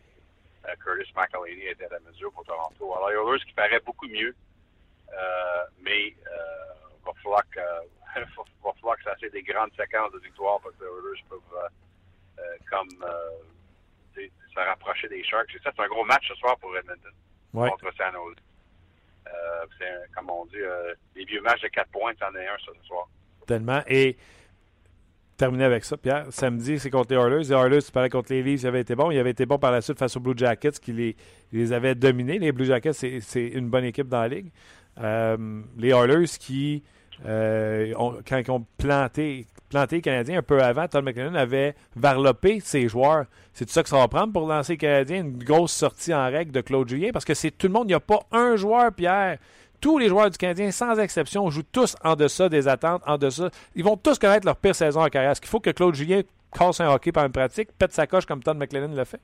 euh, Curtis McElhaney était à la mesure pour Toronto. Alors les Oilers qui paraît beaucoup mieux, euh, mais euh, va falloir que va, falloir que ça fasse des grandes séquences de victoire parce que les Oilers peuvent comme euh, se rapprocher des Sharks. Et ça, c'est un gros match ce soir pour Edmonton Ouais. contre San Jose. Euh, c'est un- comme on dit, euh, les vieux matchs de 4 points, c'en est un ce soir. Tellement. Et terminer avec ça, Pierre. Samedi, c'est contre les Oilers. Les Oilers, tu parlais contre les Leafs, ils avaient été bons. Ils avaient été bons par la suite face aux Blue Jackets qui les, les avaient dominés. Les Blue Jackets, c'est une bonne équipe dans la ligue. Euh, les Oilers qui, euh, quand ils ont planté, planté les Canadiens un peu avant, Todd McLennan avait varlopé ses joueurs. C'est ça que ça va prendre pour lancer les Canadiens, une grosse sortie en règle de Claude Julien, parce que c'est tout le monde, il n'y a pas un joueur, Pierre. Tous les joueurs du Canadien, sans exception, jouent tous en deçà des attentes, en deçà. Ils vont tous connaître leur pire saison en carrière. Est-ce qu'il faut que Claude Julien casse un hockey par une pratique, pète sa coche comme Todd McLennan l'a fait?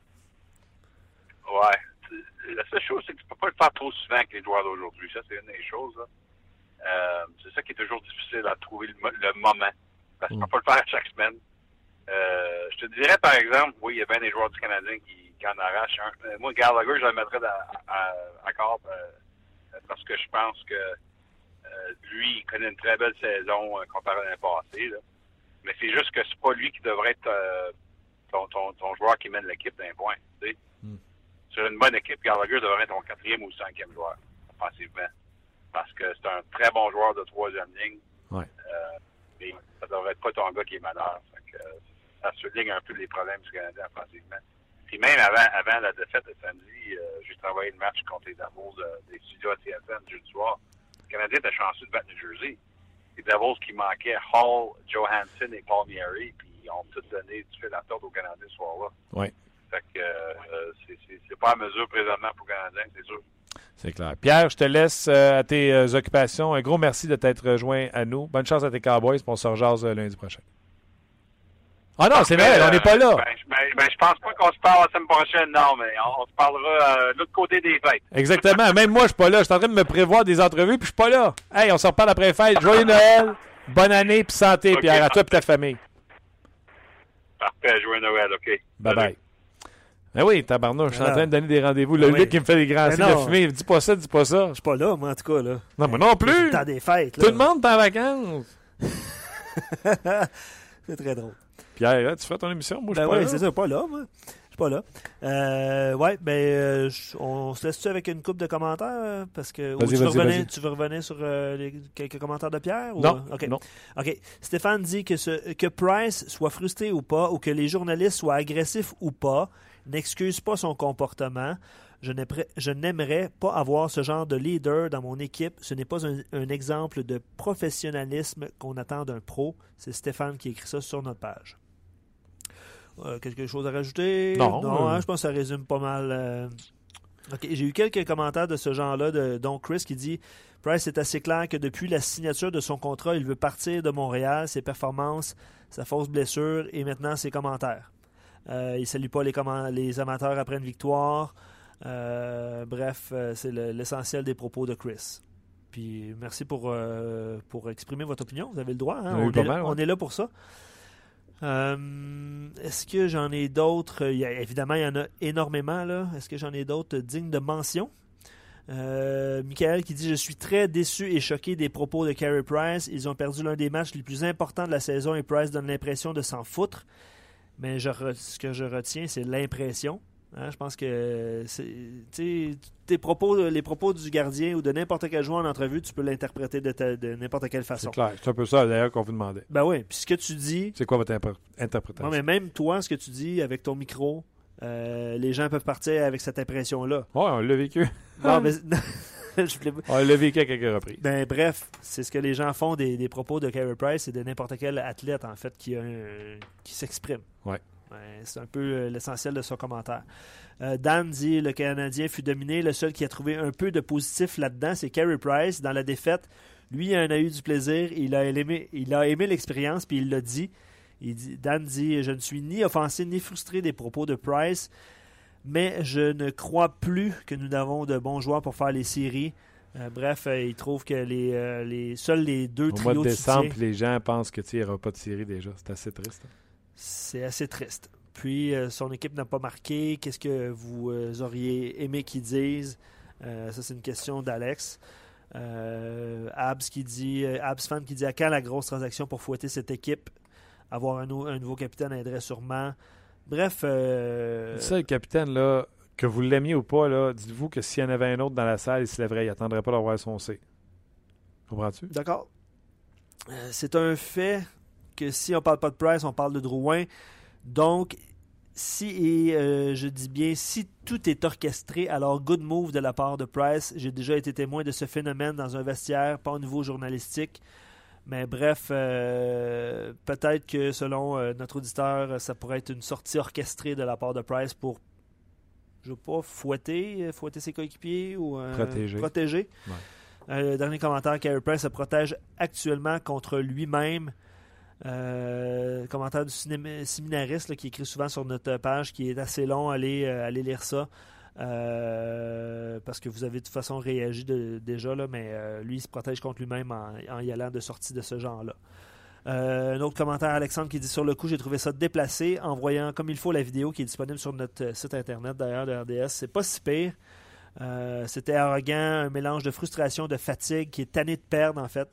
Ouais. La seule chose, c'est que tu peux pas le faire trop souvent avec les joueurs d'aujourd'hui. Ça, c'est une des choses. Euh, c'est ça qui est toujours difficile à trouver le, le moment. Parce que tu peux pas le faire chaque semaine. Euh, je te dirais, par exemple, oui, il y a bien des joueurs du Canadien qui, en arrachent un. Euh, moi, Gallagher, je le mettrais à, à corps parce que je pense que euh, lui, il connaît une très belle saison euh, comparé à l'année passée. Là. Mais c'est juste que c'est pas lui qui devrait être euh, ton, ton, ton joueur qui mène l'équipe d'un point. sais. Sur une bonne équipe, Gallagher devrait être ton quatrième ou cinquième joueur, offensivement. Parce que c'est un très bon joueur de troisième ligne. Ouais. Euh, mais ça devrait être pas ton gars qui est euh, ça souligne un peu les problèmes du Canadien offensivement. Puis même avant, avant la défaite de samedi, euh, j'ai travaillé le match contre les Devils de- des studios à TSN jeudi soir. Le Canadien était chanceux de battre New Jersey. Les Devils qui manquaient Hall, Johansson et Palmieri, puis ils ont tout donné du fil à tordre au Canadien ce soir-là. Oui. Fait que euh, c'est- pas à mesure présentement pour le Canadien, c'est sûr. C'est clair. Pierre, je te laisse euh, à tes euh, occupations. Un gros merci de t'être rejoint à nous. Bonne chance à tes Cowboys, on se rejase euh, lundi prochain. Ah non, c'est Noël, on n'est pas là. Ben, je- ben, ben, je pense pas qu'on se parle la semaine prochaine, non, mais on, on se parlera euh, de l'autre côté des fêtes. Exactement. Même moi, je suis pas là. Je suis en train de me prévoir des entrevues, puis je suis pas là. Hey, on se reparle après les fêtes. Joyeux Noël, bonne année, puis santé, Ok, Pierre, à toi et ta famille. Parfait, joyeux Noël, OK. Bye bye. Ben oui, tabarnouche, je suis en Alors. train de donner des rendez-vous. Le Ben oui. Luc qui me fait des grands Ben signes de non. fumée. Dis pas ça, dis pas ça. Je suis pas là, moi, en tout cas. Là. Non, mais non plus. temps des fêtes. Tout le monde est en vacances. c'est très drôle. Pierre, là, tu fais ton émission? Moi, je Ben suis pas oui, c'est ça, pas là, moi. Je suis pas là. Euh, ouais, ben, euh, je- on se laisse-tu avec une coupe de commentaires? euh, Parce que, ou Vas-y, tu, veux vas-y, revenir, tu veux revenir sur euh, les- quelques commentaires de Pierre? ou- Non, OK. non. OK. Stéphane dit que, ce, que Price soit frustré ou pas, ou que les journalistes soient agressifs ou pas, n'excuse pas son comportement. Je n'aimerais- je n'aimerais pas avoir ce genre de leader dans mon équipe. Ce n'est pas un, un exemple de professionnalisme qu'on attend d'un pro. C'est Stéphane qui écrit ça sur notre page. Euh, quelque chose à rajouter? Non, euh, hein, je pense que ça résume pas mal. euh. OK, J'ai eu quelques commentaires de ce genre-là, dont Chris qui dit Price est assez clair que depuis la signature de son contrat, il veut partir de Montréal, ses performances, sa fausse blessure et maintenant ses commentaires. Euh, il salue pas les, comment- les amateurs après une victoire. Euh, bref, euh, c'est le- l'essentiel des propos de Chris. Puis merci pour, euh, pour exprimer votre opinion. Vous avez le droit. hein. Est, mal, ouais. on est là pour ça. Euh, Est-ce que j'en ai d'autres? Évidemment, il y en a énormément. Est-ce que j'en ai d'autres dignes de mention? Euh, Michael qui dit Je suis très déçu et choqué des propos de Carey Price. Ils ont perdu l'un des matchs les plus importants de la saison et Price donne l'impression de s'en foutre. Mais ce que je retiens, c'est l'impression. Hein, je pense que c'est- tes propos, les propos du gardien ou de n'importe quel joueur en entrevue, tu peux l'interpréter de, n'importe quelle C'est façon. clair. C'est un peu ça, d'ailleurs, qu'on vous demandait. Ben oui, puis ce que tu dis, C'est quoi votre interprétation? non, mais même toi, ce que tu dis avec ton micro, euh, les gens peuvent partir avec cette impression-là. Ouais, on l'a vécu. Non, mais je voulais- On l'a vécu à quelques reprises. Ben, bref, c'est ce que les gens font des, des propos de Carey Price et de n'importe quel athlète, en fait, qui, a un- qui s'exprime. Ouais. C'est un peu euh, l'essentiel de son commentaire. Euh, Dan dit le Canadien fut dominé. Le seul qui a trouvé un peu de positif là-dedans, c'est Carey Price. Dans la défaite, lui il en a eu du plaisir. Il a aimé, il a aimé l'expérience, puis il l'a dit. Il dit. Dan dit Je ne suis ni offensé ni frustré des propos de Price, mais je ne crois plus que nous avons de bons joueurs pour faire les séries. Euh, bref, euh, il trouve que les, euh, les, seuls les deux Au mois trios de de soutien, décembre, les gens pensent que n'y aura pas de série déjà. C'est assez triste. hein. C'est assez triste. Puis, euh, son équipe n'a pas marqué. Qu'est-ce que vous euh, auriez aimé qu'ils disent? Euh, Ça, c'est une question d'Alex. Abs qui dit, Abs fan qui dit à quand la grosse transaction pour fouetter cette équipe? Avoir un, nou- un nouveau capitaine aiderait sûrement. Bref, Ça, le capitaine, là, que vous l'aimiez ou pas, là, dites-vous que s'il y en avait un autre dans la salle, il se lèverait. Il attendrait pas d'avoir son C. Comprends-tu? D'accord. Euh, c'est un fait que si on parle pas de Price, on parle de Drouin. Donc, si, et euh, je dis bien, si tout est orchestré, alors good move de la part de Price. J'ai déjà été témoin de ce phénomène dans un vestiaire, pas au niveau journalistique. Mais bref, euh, peut-être que selon euh, notre auditeur, ça pourrait être une sortie orchestrée de la part de Price pour, je veux pas, fouetter, fouetter ses coéquipiers ou Protéger. protéger. Ouais. Dernier commentaire, Carey Price se protège actuellement contre lui-même. Euh, commentaire du séminariste qui écrit souvent sur notre page, qui est assez long. Allez, euh, allez lire ça. Euh, parce que vous avez de toute façon réagi déjà, mais euh, lui, il se protège contre lui-même en, y allant de sortie de ce genre-là. Un autre commentaire, Alexandre, qui dit Sur le coup, j'ai trouvé ça déplacé en voyant comme il faut la vidéo qui est disponible sur notre site internet d'ailleurs de RDS. C'est pas si pire. C'était arrogant, un mélange de frustration, de fatigue, qui est tanné de perdre en fait.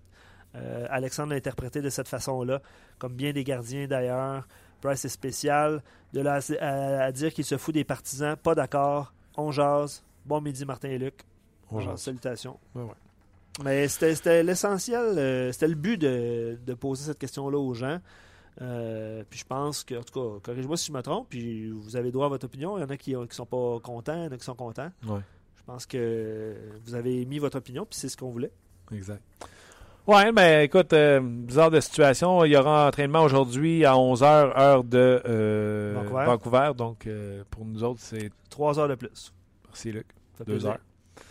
Euh, Alexandre l'a interprété de cette façon-là, comme bien des gardiens d'ailleurs. Price est spécial. De là à, dire qu'il se fout des partisans, pas d'accord. On jase. Bon midi, Martin et Luc. On jase. Salutations. Ouais, ouais. Mais c'était c'était l'essentiel, euh, c'était le but de, de poser cette question-là aux gens. Euh, puis je pense que, en tout cas, corrige-moi si je me trompe, puis vous avez droit à votre opinion. Il y en a qui ne sont pas contents, il y en a qui sont contents. Ouais. Je pense que vous avez mis votre opinion, puis c'est ce qu'on voulait. Exact. Ouais, ben écoute, euh, bizarre de situation. Il y aura un entraînement aujourd'hui à 11h, heure de euh, Vancouver. Vancouver. Donc, euh, pour nous autres, c'est. Trois heures de plus. Merci, Luc. Ça fait Deux plaisir. heures.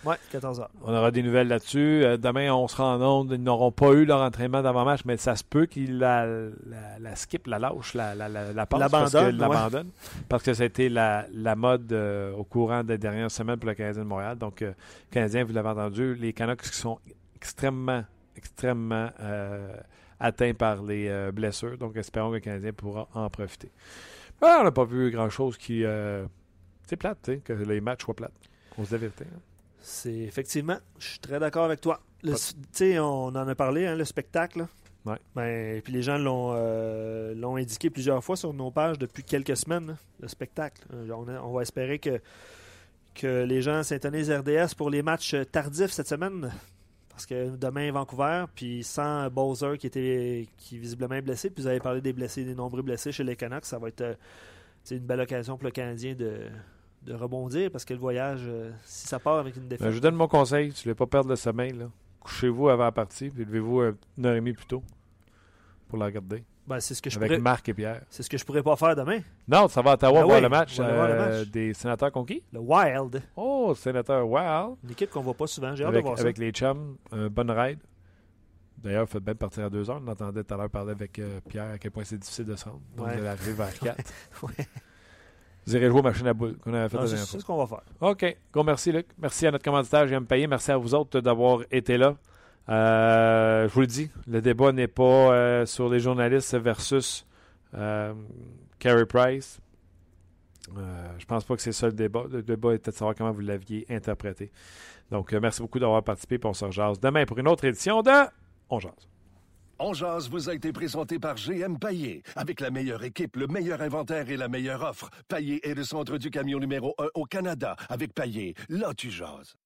Ouais, 14 heures. On aura des nouvelles là-dessus. Demain, on sera en onde. Ils n'auront pas eu leur entraînement d'avant-match, mais ça se peut qu'ils la, la, la skip, la lâche, la, la, la, la passe, parce que- L'abandonne, ouais. Parce que ça a été la, la mode au courant des dernières semaines pour le Canadien de Montréal. Donc, euh, Canadiens, vous l'avez entendu, les Canucks qui sont extrêmement, extrêmement euh, atteints par les euh, blessures. Donc, espérons que le Canadien pourra en profiter. Ah, on n'a pas vu grand-chose qui... euh, c'est plate, que les matchs soient plates. On se vérité. hein. C'est effectivement, je suis très d'accord avec toi. Le- Pas- Tu sais, on en a parlé, hein, le spectacle. Ouais. Ben, puis les gens l'ont euh, indiqué plusieurs fois sur nos pages depuis quelques semaines, le spectacle. On, a- on va espérer que, que les gens s'intonisent RDS pour les matchs tardifs cette semaine. Parce que demain, Vancouver, puis sans Bowser qui était qui visiblement est blessé, puis vous avez parlé des blessés, des nombreux blessés chez les Canucks, ça va être euh, c'est une belle occasion pour le Canadien de, de rebondir parce que le voyage, euh, si ça part avec une défaite. Ben, je vous donne mon conseil. Vous ne voulez pas perdre le sommeil, couchez-vous avant la partie, puis levez-vous une heure et demie plus tôt pour la regarder. Ben, c'est ce que je Avec pourrais, Marc et Pierre. c'est ce que je pourrais pas faire demain. Non, ça va à Ottawa Ah voir oui, le match, voir euh, match. des sénateurs conquis. Le Wild, Oh, sénateur Wow. une équipe qu'on voit pas souvent. J'ai hâte de voir avec les chums, un bon ride. D'ailleurs, faites bien partir à deux heures. On entendait tout à l'heure parler avec euh, Pierre à quel point c'est difficile de se rendre. Donc, Ouais. allez arriver vers 4. ça. Ouais. Vous irez jouer aux machines à boules qu'on avait fait la c'est ce qu'on va faire. OK. Merci, Luc. Merci à notre commanditaire, j'aime payer. Merci à vous autres d'avoir été là. Euh, je vous le dis, le débat n'est pas euh, sur les journalistes versus euh, Carey Price. Euh, je pense pas que c'est ça le débat. Le débat était de savoir comment vous l'aviez interprété. Donc, merci beaucoup d'avoir participé. Puis on se rejase demain pour une autre édition de On Jase. On jase vous a été présenté par GM Paillé. Avec la meilleure équipe, le meilleur inventaire et la meilleure offre. Paillé est le centre du camion numéro 1 au Canada. Avec Paillé, là tu jases.